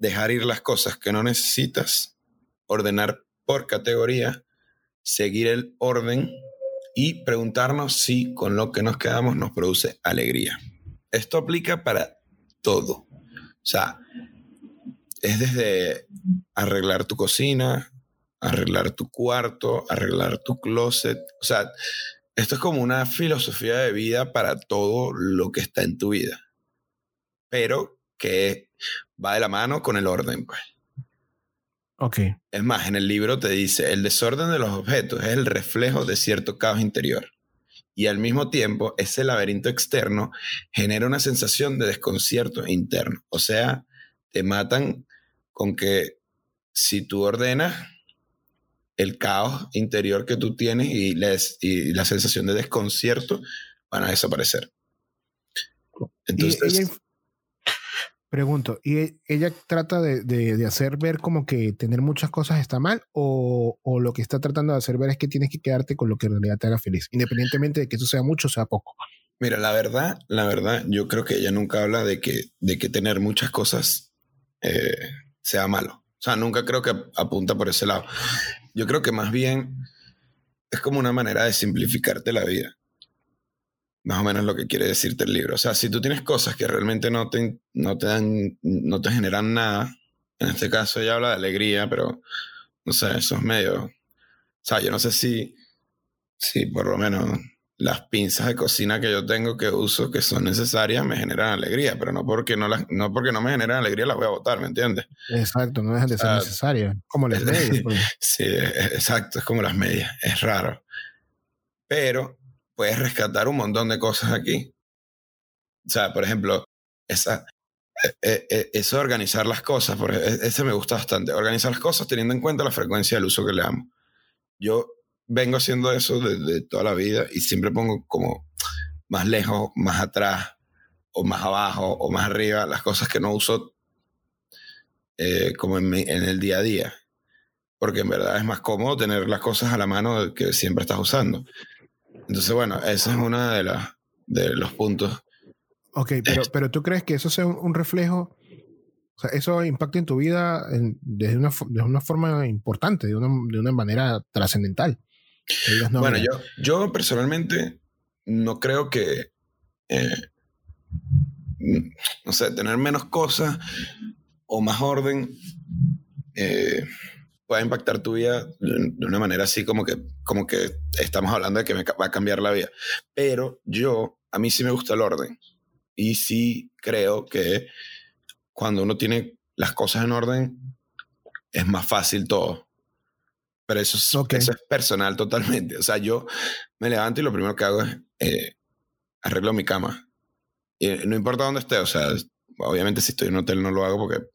dejar ir las cosas que no necesitas, ordenar por categoría, seguir el orden y preguntarnos si con lo que nos quedamos nos produce alegría. Esto aplica para todo. O sea, es desde arreglar tu cocina, arreglar tu cuarto, arreglar tu closet. O sea, esto es como una filosofía de vida para todo lo que está en tu vida. Pero que va de la mano con el orden, pues. Ok. Es más, en el libro te dice, el desorden de los objetos es el reflejo de cierto caos interior. Y al mismo tiempo, ese laberinto externo genera una sensación de desconcierto interno. O sea, te matan con que si tú ordenas, el caos interior que tú tienes y, y la sensación de desconcierto van a desaparecer. Entonces, Pregunto, ¿y e, ella trata de, hacer ver como que tener muchas cosas está mal o, lo que está tratando de hacer ver es que tienes que quedarte con lo que en realidad te haga feliz, independientemente de que eso sea mucho o sea poco? Mira, la verdad, la verdad, yo creo que ella nunca habla de que, de que tener muchas cosas eh, sea malo. O sea, nunca creo que apunta por ese lado. Yo creo que más bien es como una manera de simplificarte la vida más o menos lo que quiere decirte el libro. O sea, si tú tienes cosas que realmente no te, no te dan, no te generan nada, en este caso ella habla de alegría, pero no sé, eso es medio. O sea, yo no sé si, si por lo menos las pinzas de cocina que yo tengo que uso que son necesarias me generan alegría, pero no porque no las, no porque no me generan alegría las voy a botar, ¿me entiendes? Exacto, no dejan de ser necesarias, como las medias. Sí, exacto, es como las medias, es raro. Pero puedes rescatar un montón de cosas aquí. O sea, por ejemplo, esa, e, e, e, eso de organizar las cosas, por, ese me gusta bastante. Organizar las cosas teniendo en cuenta la frecuencia del uso que le damos. Yo vengo haciendo eso desde toda la vida y siempre pongo como más lejos, más atrás, o más abajo, o más arriba, las cosas que no uso eh, como en, en, el día a día. Porque en verdad es más cómodo tener las cosas a la mano que siempre estás usando. Entonces, bueno, ese es uno de, las de los puntos. Ok, pero, pero tú crees que eso sea un, reflejo, o O sea, eso impacta en tu vida desde, una, de una forma importante, de una, de una manera trascendental. bueno, yo, yo personalmente no creo que, eh, no sé, tener menos cosas o más orden eh, pueda impactar tu vida de una manera así como que, como que estamos hablando de que me va a cambiar la vida. Pero yo, a mí sí me gusta el orden. Y sí creo que cuando uno tiene las cosas en orden, es más fácil todo. Pero eso es, eso es personal totalmente. O sea, yo me levanto y lo primero que hago es eh, arreglo mi cama. Y no importa dónde esté, o sea, obviamente si estoy en un hotel no lo hago porque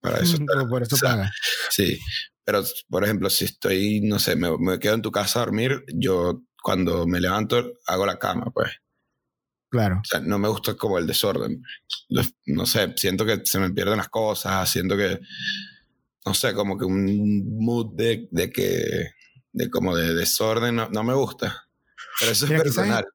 para eso. por eso paga. Sí, pero, por ejemplo, si estoy, no sé, me, quedo en tu casa a dormir, yo cuando me levanto hago la cama, pues. Claro. O sea, no me gusta como el desorden. No sé, siento que se me pierden las cosas, siento que, no sé, como que un mood de, de que, de como de desorden, no, no me gusta. Pero eso es personal.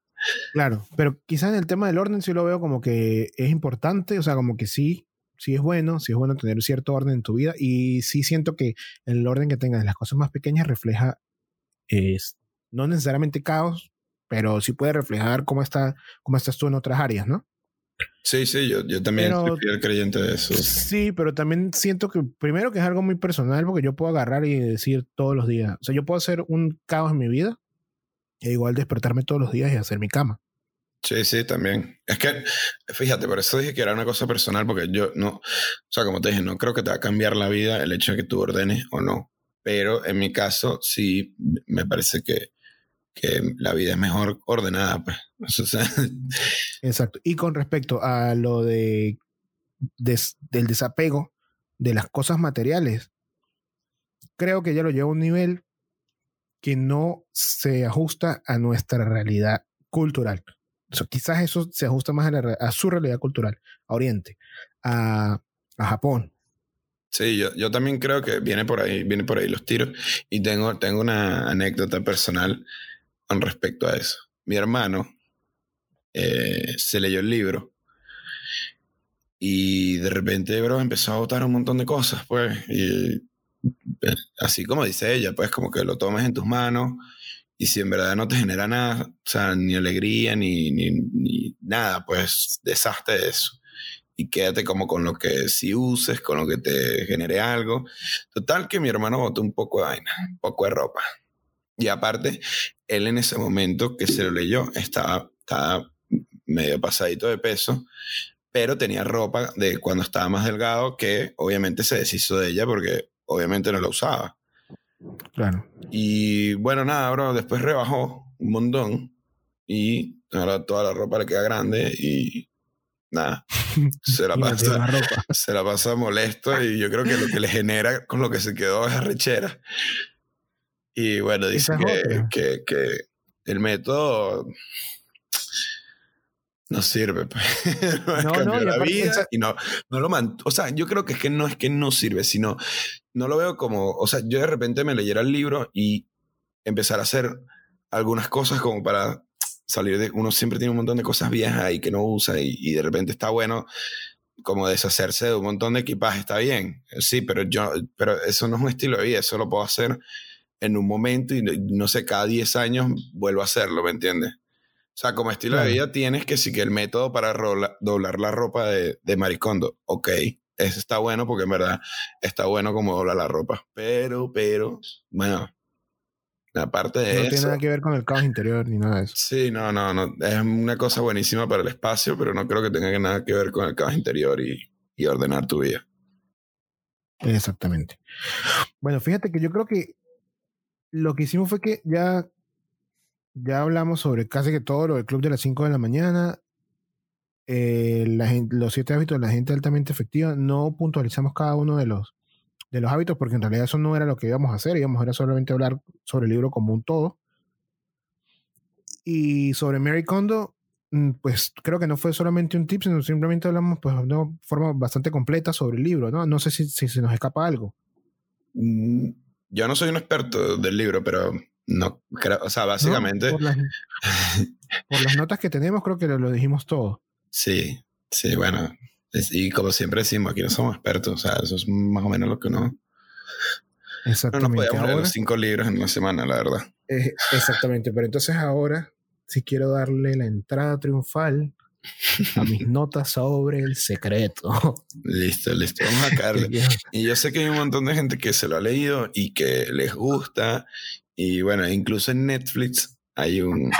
claro, pero quizás en el tema del orden sí lo veo como que es importante, o sea, como que sí, sí es bueno, sí es bueno tener cierto orden en tu vida y sí siento que el orden que tengas en las cosas más pequeñas refleja, es, no necesariamente caos, pero sí puede reflejar cómo, está, cómo estás tú en otras áreas, ¿no? Sí, sí, yo, yo también soy fiel creyente de eso. Sí, pero también siento que primero que es algo muy personal porque yo puedo agarrar y decir todos los días, o sea, yo puedo hacer un caos en mi vida e igual despertarme todos los días y hacer mi cama. Sí, sí, también. Es que, fíjate, por eso dije que era una cosa personal, porque yo no, o sea, como te dije, no creo que te va a cambiar la vida el hecho de que tú ordenes o no. Pero en mi caso, sí, me parece que, que la vida es mejor ordenada, pues. Exacto. Y con respecto a lo de, del desapego de las cosas materiales, creo que ya lo lleva a un nivel que no se ajusta a nuestra realidad cultural quizás eso se ajusta más a, su realidad cultural, a Oriente, a, Japón. Sí, yo, yo, también creo que viene por ahí, viene por ahí los tiros. Y tengo, tengo una anécdota personal con respecto a eso. Mi hermano eh, se leyó el libro y de repente, bro, empezó a botar un montón de cosas, pues. Y eh, así como dice ella, pues como que lo tomes en tus manos y si en verdad no te genera nada, o sea, ni alegría, ni, ni, nada, pues deshazte de eso. Y quédate como con lo que sí uses, con lo que te genere algo. Total que mi hermano botó un poco de vaina, un poco de ropa. Y aparte, él en ese momento que se lo leyó, estaba, estaba medio pasadito de peso, pero tenía ropa de cuando estaba más delgado que obviamente se deshizo de ella porque obviamente no la usaba. Claro. Y bueno, nada, bro, después rebajó un montón y ahora toda la ropa le queda grande y nada, se la pasa, se la pasa molesto y yo creo que lo que le genera con lo que se quedó es arrechera. Y bueno, dice que, que, el método no sirve. Pues. no, no, la vida y no, no lo O sea, yo creo que es que no es que no sirve, sino no lo veo como, o sea, yo de repente me leyera el libro y empezar a hacer algunas cosas como para salir de, uno siempre tiene un montón de cosas viejas y que no usa y, de repente está bueno como deshacerse de un montón de equipaje, está bien, sí, pero yo, pero eso no es un estilo de vida, eso lo puedo hacer en un momento y no sé, cada 10 años vuelvo a hacerlo, ¿me entiendes? O sea, como estilo de vida tienes que sí que el método para doblar la ropa de, de maricondo, ok, eso está bueno porque en verdad está bueno como dobla la ropa. Pero, pero, bueno, aparte de eso. No tiene nada que ver con el caos interior ni nada de eso. Sí, no, no, no. Es una cosa buenísima para el espacio, pero no creo que tenga nada que ver con el caos interior y, y ordenar tu vida. Exactamente. Bueno, fíjate que yo creo que lo que hicimos fue que ya, ya hablamos sobre casi que todo lo del club de las 5 de la mañana. Eh, los siete hábitos de la gente altamente efectiva, no puntualizamos cada uno de los, de los hábitos porque en realidad eso no era lo que íbamos a hacer, íbamos a solamente hablar sobre el libro como un todo. Y sobre Mary Kondo, mm, pues creo que no fue solamente un tip, sino simplemente hablamos pues, de una forma bastante completa sobre el libro, ¿no? No sé si, si se nos escapa algo. Mm, yo no soy un experto del libro, pero no creo, o sea, básicamente... por, las, por, las, notas que tenemos creo que lo dijimos todo. Sí, sí, bueno, Y como siempre decimos, aquí no somos expertos, o sea, eso es más o menos lo que uno... Exactamente. No nos podíamos leer los cinco libros en una semana, la verdad. Eh, exactamente, pero entonces ahora, si quiero darle la entrada triunfal a mis notas sobre el secreto. Listo, listo. Vamos a caerle. y yo sé que hay un montón de gente que se lo ha leído y que les gusta. Y bueno, incluso en Netflix hay un,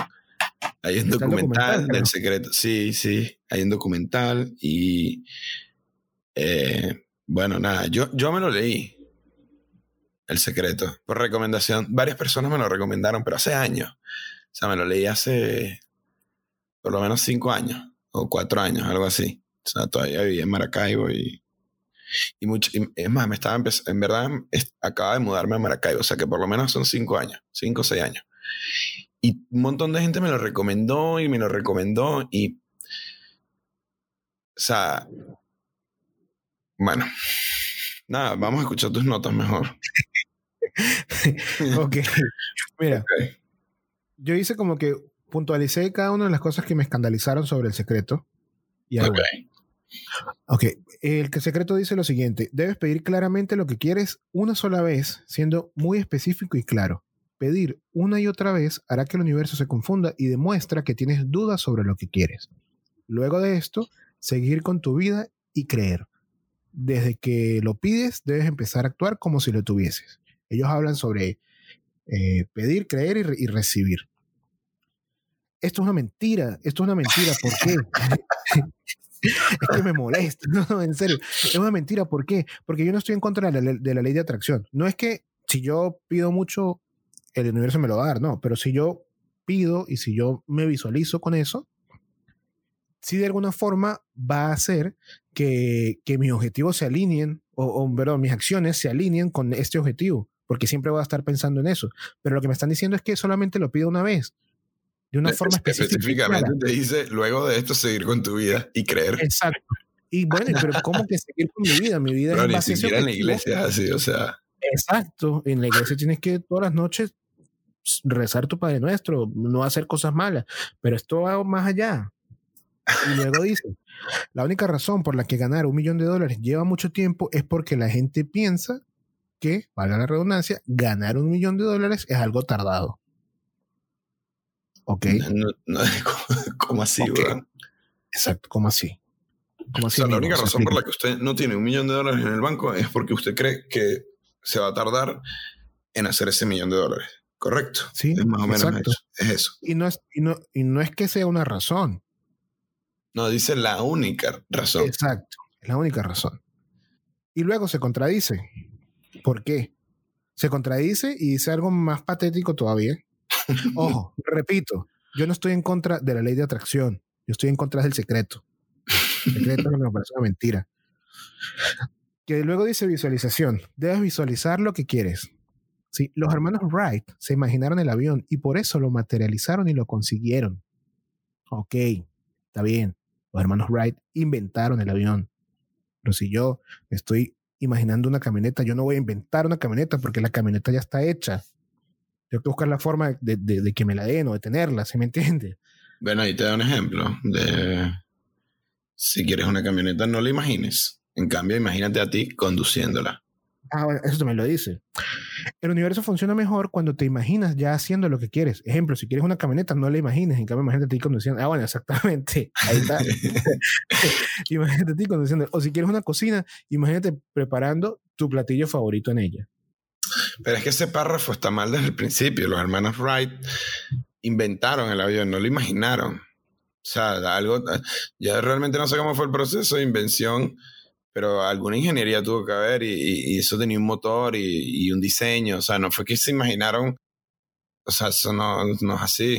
hay un documental, del secreto. Sí, sí, hay un documental y eh, bueno, nada, yo, yo me lo leí. El secreto, por recomendación. Varias personas me lo recomendaron, pero hace años. O sea, me lo leí hace por lo menos cinco años o cuatro años, algo así. O sea, todavía vivía en Maracaibo y, y, mucho, es más, me estaba en verdad, acaba de mudarme a Maracaibo, o sea que por lo menos son cinco años, cinco o seis años. Y un montón de gente me lo recomendó y me lo recomendó y, o sea, bueno, nada, vamos a escuchar tus notas mejor. ok, mira, yo hice como que puntualicé cada una de las cosas que me escandalizaron sobre el secreto. Y ok. Ok, el secreto dice lo siguiente, debes pedir claramente lo que quieres una sola vez, siendo muy específico y claro. Pedir una y otra vez hará que el universo se confunda y demuestra que tienes dudas sobre lo que quieres. Luego de esto, seguir con tu vida y creer. Desde que lo pides, debes empezar a actuar como si lo tuvieses. Ellos hablan sobre eh, pedir, creer y recibir esto es una mentira, esto es una mentira, ¿por qué? es que me molesta, no, en serio, es una mentira, ¿por qué? Porque yo no estoy en contra de la, ley de atracción. No es que si yo pido mucho, el universo me lo va a dar, no, pero si yo pido y si yo me visualizo con eso, sí de alguna forma va a hacer que, que mis objetivos se alineen, o, o perdón, mis acciones se alineen con este objetivo, porque siempre voy a estar pensando en eso. Pero lo que me están diciendo es que solamente lo pido una vez de una forma específica. Específicamente te dice, luego de esto, seguir con tu vida y creer. Exacto. Y bueno, pero ¿cómo que seguir con mi vida? Mi vida es ni siquiera en la iglesia así, o sea. Exacto. En la iglesia tienes que todas las noches rezar tu Padre Nuestro, no hacer cosas malas, pero esto va más allá. Y luego dice, la única razón por la que ganar un millón de dólares lleva mucho tiempo es porque la gente piensa que, valga la redundancia, ganar un millón de dólares es algo tardado. Ok. No, ¿Cómo así, Exacto, ¿cómo así? o sea, la única razón por la que usted no tiene un millón de dólares en el banco es porque usted cree que se va a tardar en hacer ese millón de dólares. ¿Correcto? Sí. Es más o menos eso. Es eso. Y no es, y, no, y no es que sea una razón. No, dice la única razón. Exacto, es la única razón. Y luego se contradice. ¿Por qué? Se contradice y dice algo más patético todavía, Ojo, repito, yo no estoy en contra de la ley de atracción, yo estoy en contra del secreto. El secreto me parece una mentira. Que luego dice visualización, debes visualizar lo que quieres. Sí, los hermanos Wright se imaginaron el avión y por eso lo materializaron y lo consiguieron. Ok, está bien. Los hermanos Wright inventaron el avión. Pero si yo estoy imaginando una camioneta, yo no voy a inventar una camioneta porque la camioneta ya está hecha. Tengo que buscar la forma de, de, que me la den o de tenerla, ¿se me entiende? Bueno, ahí te da un ejemplo de si quieres una camioneta, no la imagines. En cambio, imagínate a ti conduciéndola. Ah, bueno, eso también lo dice. El universo funciona mejor cuando te imaginas ya haciendo lo que quieres. Ejemplo, si quieres una camioneta, no la imagines. En cambio, imagínate a ti conduciendo. Ah, bueno, exactamente. Ahí está. imagínate a ti conduciendo. O si quieres una cocina, imagínate preparando tu platillo favorito en ella. Pero es que ese párrafo está mal desde el principio. Los hermanos Wright inventaron el avión, no lo imaginaron. O sea, algo, ya realmente no sé cómo fue el proceso de invención, pero alguna ingeniería tuvo que haber y, eso tenía un motor y, un diseño. O sea, no fue que se imaginaron, o sea, eso no, no es así.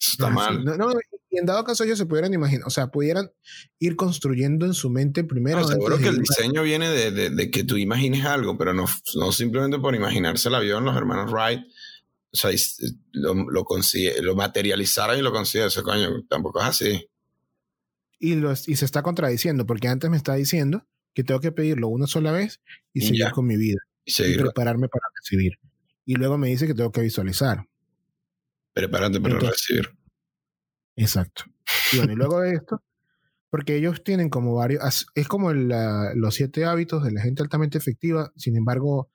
Eso está mal. No, no, y en dado caso ellos se pudieran imaginar, o sea, pudieran ir construyendo en su mente primero. No, seguro que el diseño viene de, de, de, que tú imagines algo, pero no, no simplemente por imaginarse el avión, los hermanos Wright, o sea, lo, lo, lo materializaron y lo consiguieron, eso coño, tampoco es así. Y, los, y se está contradiciendo, porque antes me está diciendo que tengo que pedirlo una sola vez y, seguir con mi vida. Y, y, prepararme para recibir. Y luego me dice que tengo que visualizar. Prepárate para recibir. Exacto. Y bueno, y luego de esto, Porque ellos tienen como varios, es como los siete hábitos de la gente altamente efectiva, sin embargo,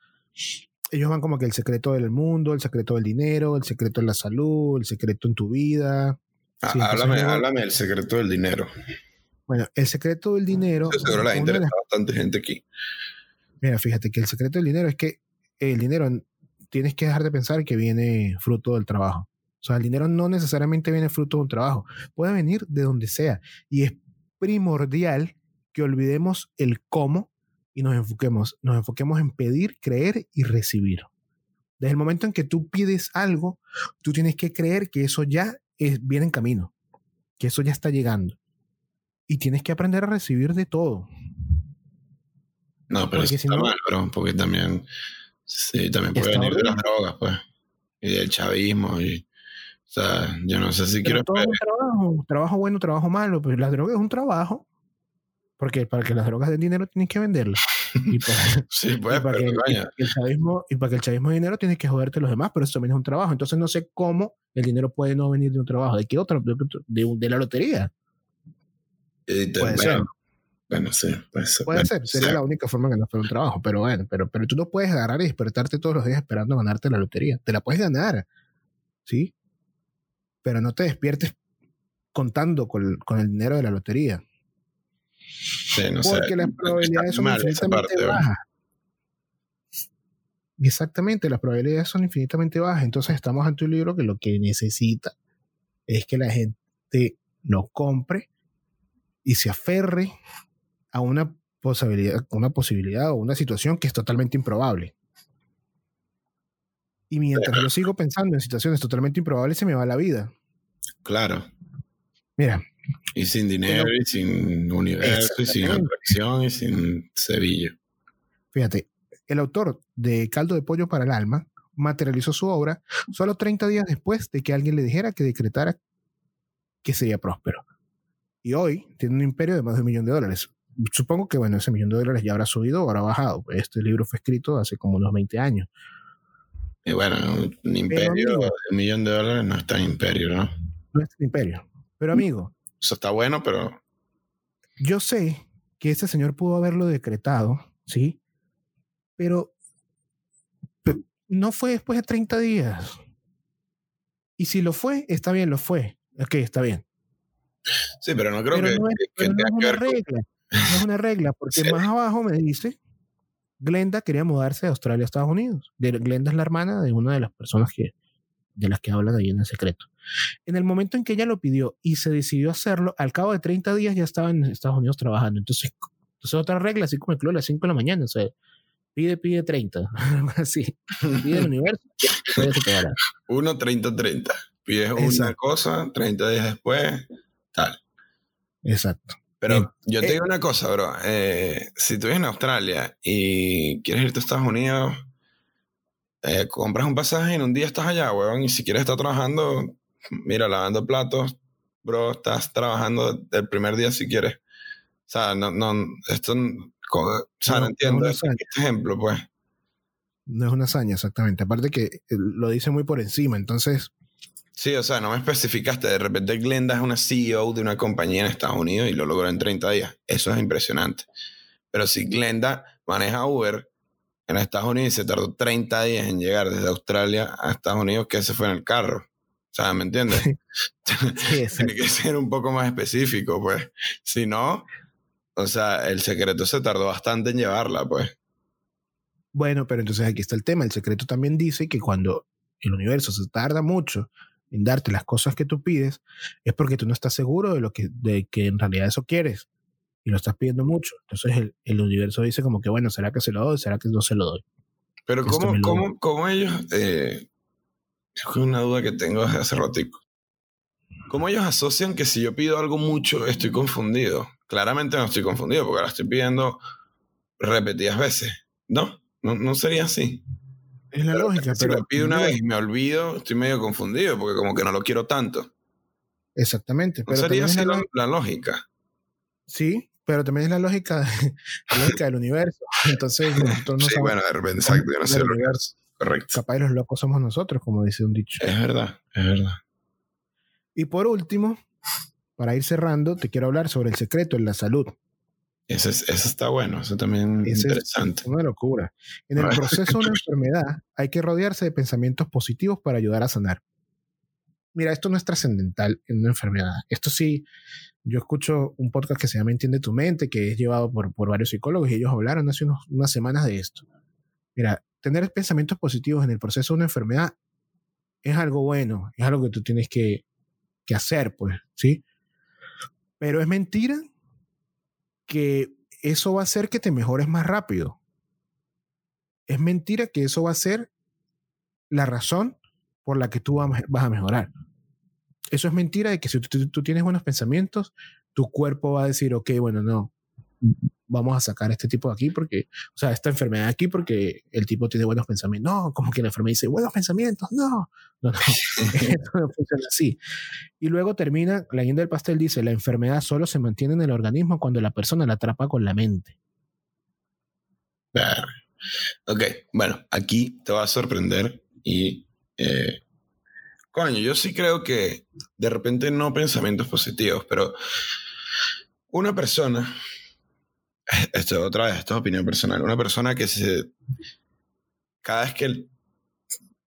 ellos van como que el secreto del mundo, el secreto del dinero, el secreto de la salud, el secreto en tu vida. Ah, háblame, háblame del secreto del dinero. Bueno, el secreto del dinero. seguro la interesa bastante gente aquí. Mira, fíjate que el secreto del dinero es que el dinero tienes que dejar de pensar que viene fruto del trabajo. O sea, el dinero no necesariamente viene fruto de un trabajo, puede venir de donde sea. Y es primordial que olvidemos el cómo y nos enfoquemos, nos enfoquemos en pedir, creer y recibir. Desde el momento en que tú pides algo, tú tienes que creer que eso ya es, viene en camino, que eso ya está llegando. Y tienes que aprender a recibir de todo. No, pero eso está mal, bro, porque también, sí, también puede venir de las drogas, pues, y del chavismo, y, o sea, yo no sé si quiero... Todo trabajo, trabajo bueno, trabajo malo, pero la droga es un trabajo. Porque para que las drogas den dinero tienes que venderlas. Y para, sí, pues, para que, el chavismo, y para que el chavismo de dinero tienes que joderte los demás, pero eso también es un trabajo. Entonces no sé cómo el dinero puede no venir de un trabajo. ¿De qué otro? De, de la lotería. puede ser. Bueno, sí, puede ser. Puede ser, sería la única forma que no fuera un trabajo, pero bueno, pero, pero tú no puedes agarrar y despertarte todos los días esperando ganarte la lotería. Te la puedes ganar, ¿sí? Pero no te despiertes contando con, con el dinero de la lotería. Sí, no Porque las probabilidades son infinitamente bajas. Exactamente, las probabilidades son infinitamente bajas. Entonces estamos ante un libro que lo que necesita es que la gente lo compre y se aferre a una posibilidad, una posibilidad o una situación que es totalmente improbable. Y mientras yo sigo pensando en situaciones totalmente improbables, se me va la vida. Claro. Mira, y sin dinero, y sin universo, y sin atracción, y sin Sevilla. Fíjate, el autor de Caldo de Pollo para el Alma materializó su obra solo 30 días después de que alguien le dijera que decretara que sería próspero. Y hoy tiene un imperio de más de un millón de dólares. Supongo que, bueno, ese millón de dólares ya habrá subido o habrá bajado. Este libro fue escrito hace como unos 20 años. Y bueno, un imperio de un millón de dólares no es tan imperio, ¿no? No es tan imperio. Pero amigo, eso está bueno, pero... Yo sé que este señor pudo haberlo decretado, ¿sí? Pero no fue después de 30 días. Y si lo fue, está bien, lo fue. Ok, está bien. Sí, pero no creo que, no es, una regla. No es una regla, porque más abajo me dice, Glenda quería mudarse de Australia a Estados Unidos. Glenda es la hermana de una de las personas que, de las que hablan ahí en el secreto. En el momento en que ella lo pidió y se decidió hacerlo, al cabo de 30 días ya estaba en Estados Unidos trabajando. Entonces, entonces otra regla, así como el club a las 5 de la mañana, o sea, pide, pide 30, así, pide el universo, 1, 30, 30. Pides una cosa, 30 días después, tal. Exacto. Pero yo te eh, digo una cosa, bro. Eh, si tú vives en Australia y quieres irte a Estados Unidos, eh, compras un pasaje y en un día estás allá, weón. Y si quieres estar trabajando, mira, lavando platos, bro, estás trabajando el primer día si quieres. O sea, no, no, esto, o sea, no, entiendo este ejemplo, pues. No es una hazaña, exactamente. Aparte que eh, lo dice muy por encima, entonces... Sí, o sea, no me especificaste. De repente Glenda es una CEO de una compañía en Estados Unidos y lo logró en 30 días. Eso es impresionante. Pero si Glenda maneja Uber en Estados Unidos y se tardó 30 días en llegar desde Australia a Estados Unidos, que se fue en el carro. O sea, ¿me entiendes? Tiene que ser un poco más específico, pues. Si no, o sea, el secreto se tardó bastante en llevarla, pues. Bueno, pero entonces aquí está el tema. El secreto también dice que cuando el universo se tarda mucho en darte las cosas que tú pides, es porque tú no estás seguro de lo que, de que en realidad eso quieres y lo estás pidiendo mucho. Entonces el, el universo dice como que, bueno, ¿será que se lo doy? ¿Será que no se lo doy? Pero ¿cómo, cómo, cómo ellos eh, es una duda que tengo desde hace ratico. ¿Cómo ellos asocian que si yo pido algo mucho estoy confundido? Claramente no estoy confundido porque la estoy pidiendo repetidas veces. ¿No? No, no sería así. Es la lógica, si pero. pido una vez y me olvido, estoy medio confundido porque como que no lo quiero tanto. Exactamente. Pero sería así la, lógica. Sí, pero también es la lógica, la lógica del universo. Entonces, nosotros no sí, bueno, de repente, exacto, yo no sé el universo. Correcto. Capaz los locos somos nosotros, como dice un dicho. Es verdad, es verdad. Y por último, para ir cerrando, te quiero hablar sobre el secreto en la salud. Eso, está bueno, eso también es interesante. una locura. En el proceso de una enfermedad hay que rodearse de pensamientos positivos para ayudar a sanar. Mira, esto no es trascendental en una enfermedad. Esto sí, yo escucho un podcast que se llama Entiende tu mente, que es llevado por, por varios psicólogos y ellos hablaron hace unas semanas de esto. Mira, tener pensamientos positivos en el proceso de una enfermedad es algo bueno, es algo que tú tienes que, que hacer, pues, ¿sí? Pero es mentira que eso va a hacer que te mejores más rápido. Es mentira que eso va a ser la razón por la que tú vas a mejorar. Eso es mentira de que si tú, tienes buenos pensamientos, tu cuerpo va a decir, ok, bueno, no, vamos a sacar este tipo de aquí porque, o sea, esta enfermedad aquí porque el tipo tiene buenos pensamientos. No, como que la enfermedad dice, buenos pensamientos, no, no, no, funciona así. Y luego termina, la guinda del pastel dice, la enfermedad solo se mantiene en el organismo cuando la persona la atrapa con la mente. Ok, bueno, aquí te va a sorprender y eh, coño, yo sí creo que de repente no pensamientos positivos, pero una persona, esto otra vez, esto es opinión personal, una persona que se, cada vez que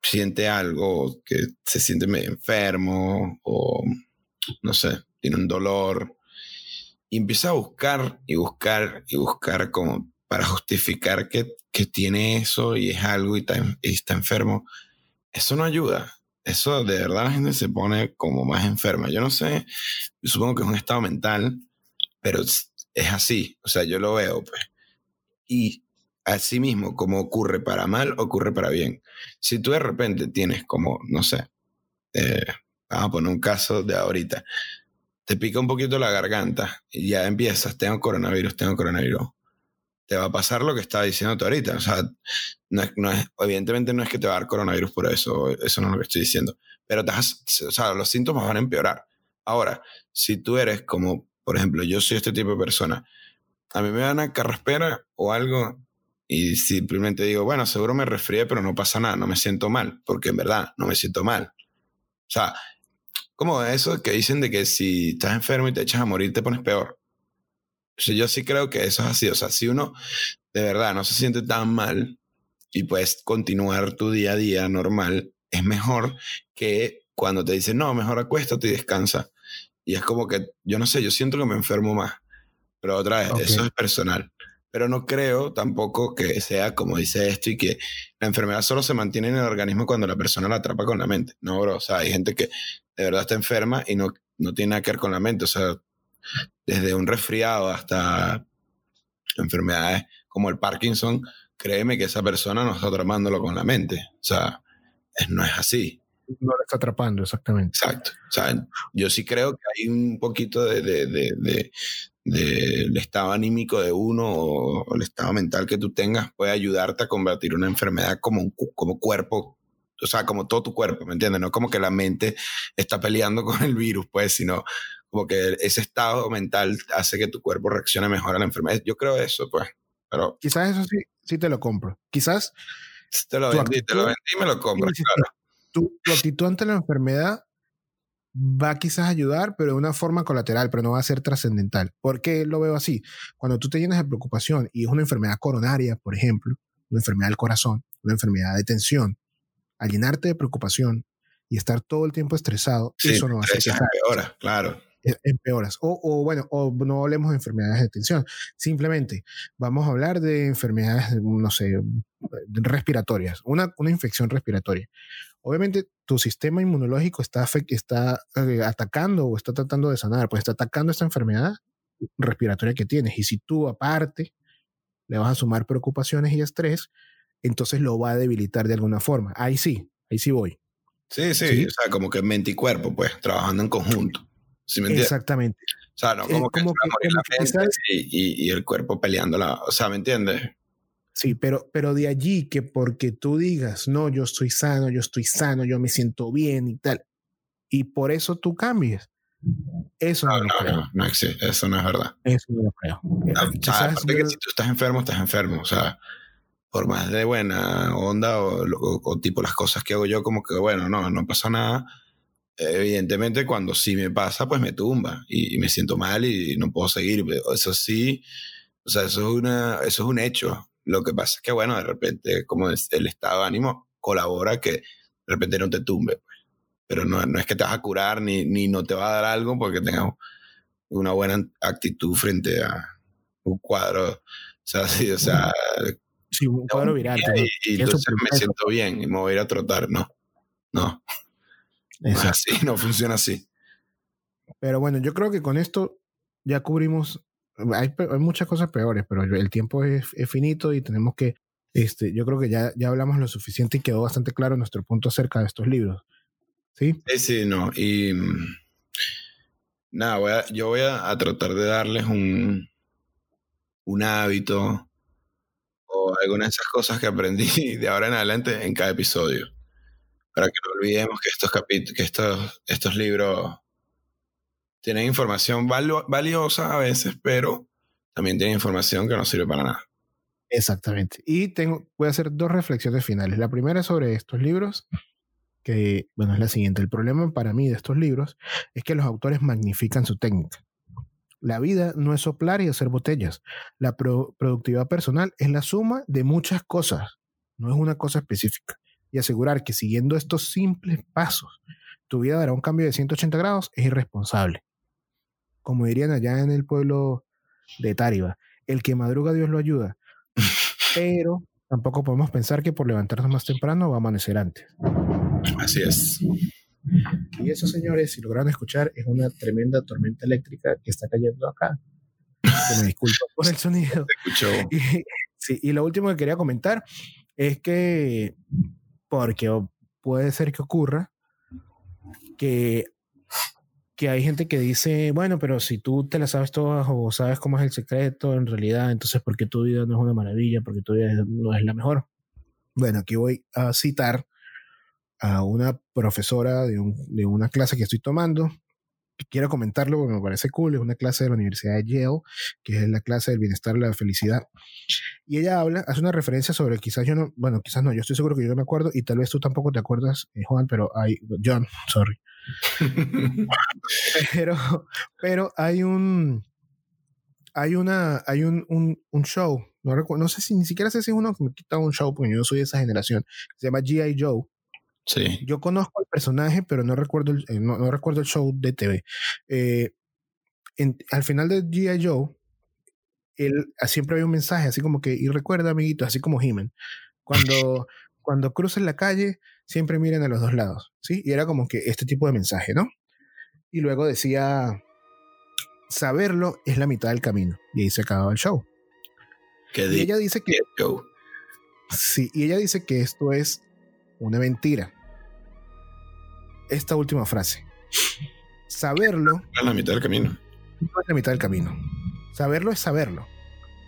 siente algo, que se siente medio enfermo o no sé, tiene un dolor, y empieza a buscar y buscar y buscar como para justificar que, que tiene eso y es algo y está, enfermo, eso no ayuda eso de verdad la gente se pone como más enferma. Yo no sé, supongo que es un estado mental, pero es, así, o sea, yo lo veo, pues. Y así mismo, como ocurre para mal, ocurre para bien. Si tú de repente tienes como, no sé, eh, vamos a poner un caso de ahorita, te pica un poquito la garganta y ya empiezas, tengo coronavirus, tengo coronavirus te va a pasar lo que estaba diciendo tú ahorita. O sea, no es, no es, evidentemente no es que te va a dar coronavirus por eso, eso no es lo que estoy diciendo, pero te o sea, los síntomas van a empeorar. Ahora, si tú eres como, por ejemplo, yo soy este tipo de persona, a mí me dan a carraspera o algo y simplemente digo, bueno, seguro me resfrié, pero no pasa nada, no me siento mal, porque en verdad no me siento mal. O sea, como eso que dicen de que si estás enfermo y te echas a morir, te pones peor yo sí creo que eso es así. O sea, si uno de verdad no se siente tan mal y puedes continuar tu día a día normal, es mejor que cuando te dicen, no, mejor acuéstate y descansa. Y es como que, yo no sé, yo siento que me enfermo más. Pero otra vez, eso es personal. Pero no creo tampoco que sea como dice esto y que la enfermedad solo se mantiene en el organismo cuando la persona la atrapa con la mente. No, bro. O sea, hay gente que de verdad está enferma y no, no tiene nada que ver con la mente. O sea, desde un resfriado hasta enfermedades como el Parkinson, créeme que esa persona no está atrapándolo con la mente. O sea, no es así. No lo está atrapando, exactamente. Exacto. O sea, yo sí creo que hay un poquito de, de, del estado anímico de uno o, el estado mental que tú tengas puede ayudarte a combatir una enfermedad como, un, como cuerpo, o sea, como todo tu cuerpo, ¿me entiendes? No como que la mente está peleando con el virus, pues, sino como que ese estado mental hace que tu cuerpo reaccione mejor a la enfermedad. Yo creo eso, pues. Pero quizás eso sí, sí te lo compro. Quizás te lo vendí, te lo vendí y me lo compro, claro. Tu, tu, actitud ante la enfermedad va quizás a ayudar, pero de una forma colateral, pero no va a ser trascendental. ¿Por qué lo veo así? Cuando tú te llenas de preocupación y es una enfermedad coronaria, por ejemplo, una enfermedad del corazón, una enfermedad de tensión, al llenarte de preocupación y estar todo el tiempo estresado, eso no va a ser. claro. E, empeoras. O, o, bueno, o no hablemos de enfermedades de tensión. Simplemente vamos a hablar de enfermedades, no sé, respiratorias, una, una infección respiratoria. Obviamente tu sistema inmunológico está, está eh, atacando o está tratando de sanar, pues está atacando esta enfermedad respiratoria que tienes. Y si tú aparte le vas a sumar preocupaciones y estrés, entonces lo va a debilitar de alguna forma. Ahí sí, ahí sí voy. Sí, sí, ¿Sí? o sea, como que mente y cuerpo, pues, trabajando en conjunto. Exactamente. O sea, no eh, como, que, como la y, el cuerpo peleándola. O sea, ¿me entiendes? Sí, pero, pero de allí que porque tú digas, no, yo estoy sano, yo estoy sano, yo me siento bien y tal, y por eso tú cambies. Eso no, no, lo creo. No, no, eso no es verdad. Eso no lo creo. que si tú estás enfermo, estás enfermo. O sea, por más de buena onda o, o, tipo las cosas que hago yo, como que, bueno, no, no pasa nada evidentemente cuando sí me pasa, pues me tumba y, me siento mal y no puedo seguir. Eso sí, o sea, eso es, una, eso es un hecho. Lo que pasa es que, bueno, de repente, como el estado de ánimo colabora que de repente no te tumbe. Pues. Pero no, no, es que te vas a curar ni, ni no te va a dar algo porque tengas una buena actitud frente a un cuadro. O sea, sí, o sea. Sí, un cuadro viral. Y, entonces me siento bien y me voy a ir a trotar. No, no. No, así, no funciona así. Pero bueno, yo creo que con esto ya cubrimos. Hay, muchas cosas peores, pero el tiempo es, finito y tenemos que. Este, yo creo que ya, ya hablamos lo suficiente y quedó bastante claro nuestro punto acerca de estos libros. ¿Sí? Sí, sí, no. Y. Nada, voy a, yo voy a, tratar de darles un, un hábito o algunas de esas cosas que aprendí de ahora en adelante en cada episodio para que no olvidemos que estos que estos, estos libros tienen información valiosa a veces, pero también tienen información que no sirve para nada. Exactamente. Y tengo, voy a hacer dos reflexiones finales. La primera sobre estos libros, que, bueno, es la siguiente. El problema para mí de estos libros es que los autores magnifican su técnica. La vida no es soplar y hacer botellas. La productividad personal es la suma de muchas cosas, no es una cosa específica y asegurar que siguiendo estos simples pasos tu vida dará un cambio de 180 grados es irresponsable. Como dirían allá en el pueblo de Táriba, el que madruga Dios lo ayuda. Pero tampoco podemos pensar que por levantarnos más temprano va a amanecer antes. Así es. Y eso, señores, si lograron escuchar, es una tremenda tormenta eléctrica que está cayendo acá. Que me disculpo por el sonido. Y, sí, y lo último que quería comentar es que porque puede ser que ocurra que, que hay gente que dice, bueno, pero si tú te la sabes todas o sabes cómo es el secreto en realidad, entonces ¿por qué tu vida no es una maravilla? Porque tu vida no es la mejor. Bueno, aquí voy a citar a una profesora de, un, de una clase que estoy tomando, quiero comentarlo porque me parece cool, es una clase de la Universidad de Yale, que es la clase del bienestar y la felicidad. Y ella habla, hace una referencia sobre, quizás yo no, bueno, quizás no, yo estoy seguro que yo no me acuerdo y tal vez tú tampoco te acuerdas, eh, Juan, pero hay, John, sorry. pero, pero hay un, hay una, hay un, un, un show, no, recuerdo, no sé si ni siquiera sé si es uno que me quita un show, porque yo soy de esa generación, se llama G.I. Joe Sí. Yo conozco al personaje, pero no recuerdo el, eh, no, recuerdo el show de TV. Eh, al final de G.I. Joe, él, ah, siempre había un mensaje así como que, y recuerda, amiguito, así como Jimen, cuando, cuando crucen la calle, siempre miren a los dos lados, ¿sí? Y era como que este tipo de mensaje, ¿no? Y luego decía, saberlo es la mitad del camino. Y ahí se acababa el show. y ella dice que... Sí, y ella dice que esto es una mentira esta última frase. Saberlo. Es la mitad del camino. es la mitad del camino. Saberlo es saberlo.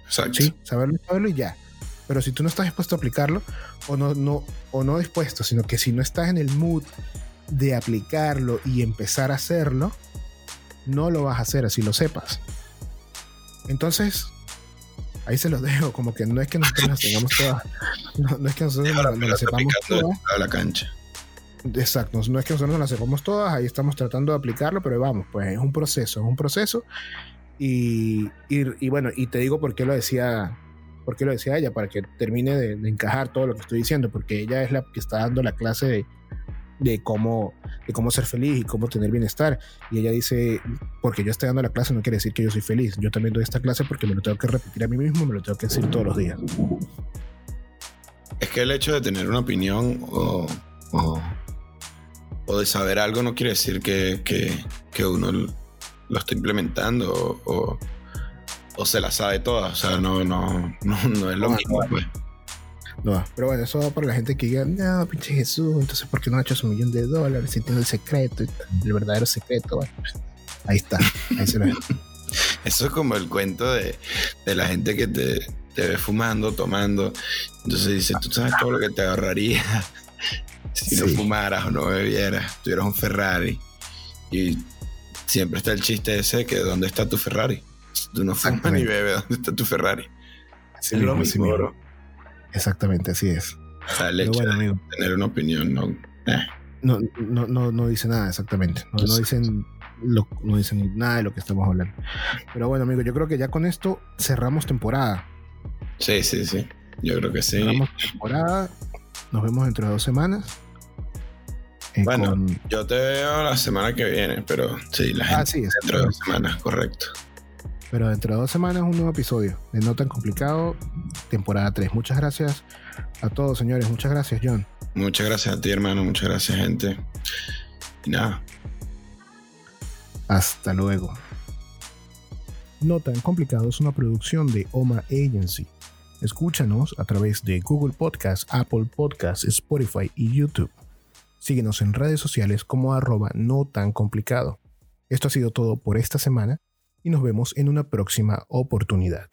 Exacto. Sí, saberlo es saberlo y ya. Pero si tú no estás dispuesto a aplicarlo, o no, no, o no dispuesto, sino que si no estás en el mood de aplicarlo y empezar a hacerlo, no lo vas a hacer así lo sepas. Entonces, ahí se los dejo, como que no es que nosotros las tengamos todas, no, es que nosotros no, sepamos todas. A la cancha. Exacto, no es que nosotros nos las sepamos todas, ahí estamos tratando de aplicarlo, pero vamos, pues es un proceso, es un proceso. Y, y, bueno, y te digo por qué lo decía, por qué lo decía ella, para que termine de, encajar todo lo que estoy diciendo, porque ella es la que está dando la clase de, cómo, de cómo ser feliz y cómo tener bienestar. Y ella dice, porque yo estoy dando la clase no quiere decir que yo soy feliz. Yo también doy esta clase porque me lo tengo que repetir a mí mismo, me lo tengo que decir todos los días. Es que el hecho de tener una opinión o, o de saber algo no quiere decir que, que, uno lo está implementando o, se la sabe toda. O sea, no, no, no, es lo mismo, pues. No, pero bueno, eso va por la gente que diga, no, pinche Jesús, entonces ¿por qué no ha hecho su millón de dólares si tiene el secreto, el verdadero secreto? Bueno, pues, ahí está, ahí se lo Eso es como el cuento de, de la gente que te, te, ve fumando, tomando, entonces dice, tú sabes todo lo que te agarraría si no fumaras o no bebieras, tuvieras un Ferrari. Y siempre está el chiste ese que ¿dónde está tu Ferrari? Tú no fumas ni bebes, ¿dónde está tu Ferrari? es lo mismo, Exactamente, así es. O sea, el hecho de tener una opinión, no. Eh. No, no, no, no dice nada exactamente. No, no dicen lo, no dicen nada de lo que estamos hablando. Pero bueno, amigo, yo creo que ya con esto cerramos temporada. Sí, sí, sí. Yo creo que sí. Cerramos temporada. Nos vemos dentro de dos semanas. Eh, bueno, yo te veo la semana que viene, pero sí, la ah, gente dentro de dos semanas, correcto. Pero dentro de dos semanas un nuevo episodio de No tan complicado, temporada 3. Muchas gracias a todos, señores. Muchas gracias, John. Muchas gracias a ti, hermano. Muchas gracias, gente. Y nada. Hasta luego. No tan complicado es una producción de Oma Agency. Escúchanos a través de Google Podcasts, Apple Podcasts, Spotify y YouTube. Síguenos en redes sociales como arroba no tan complicado. Esto ha sido todo por esta semana y nos vemos en una próxima oportunidad.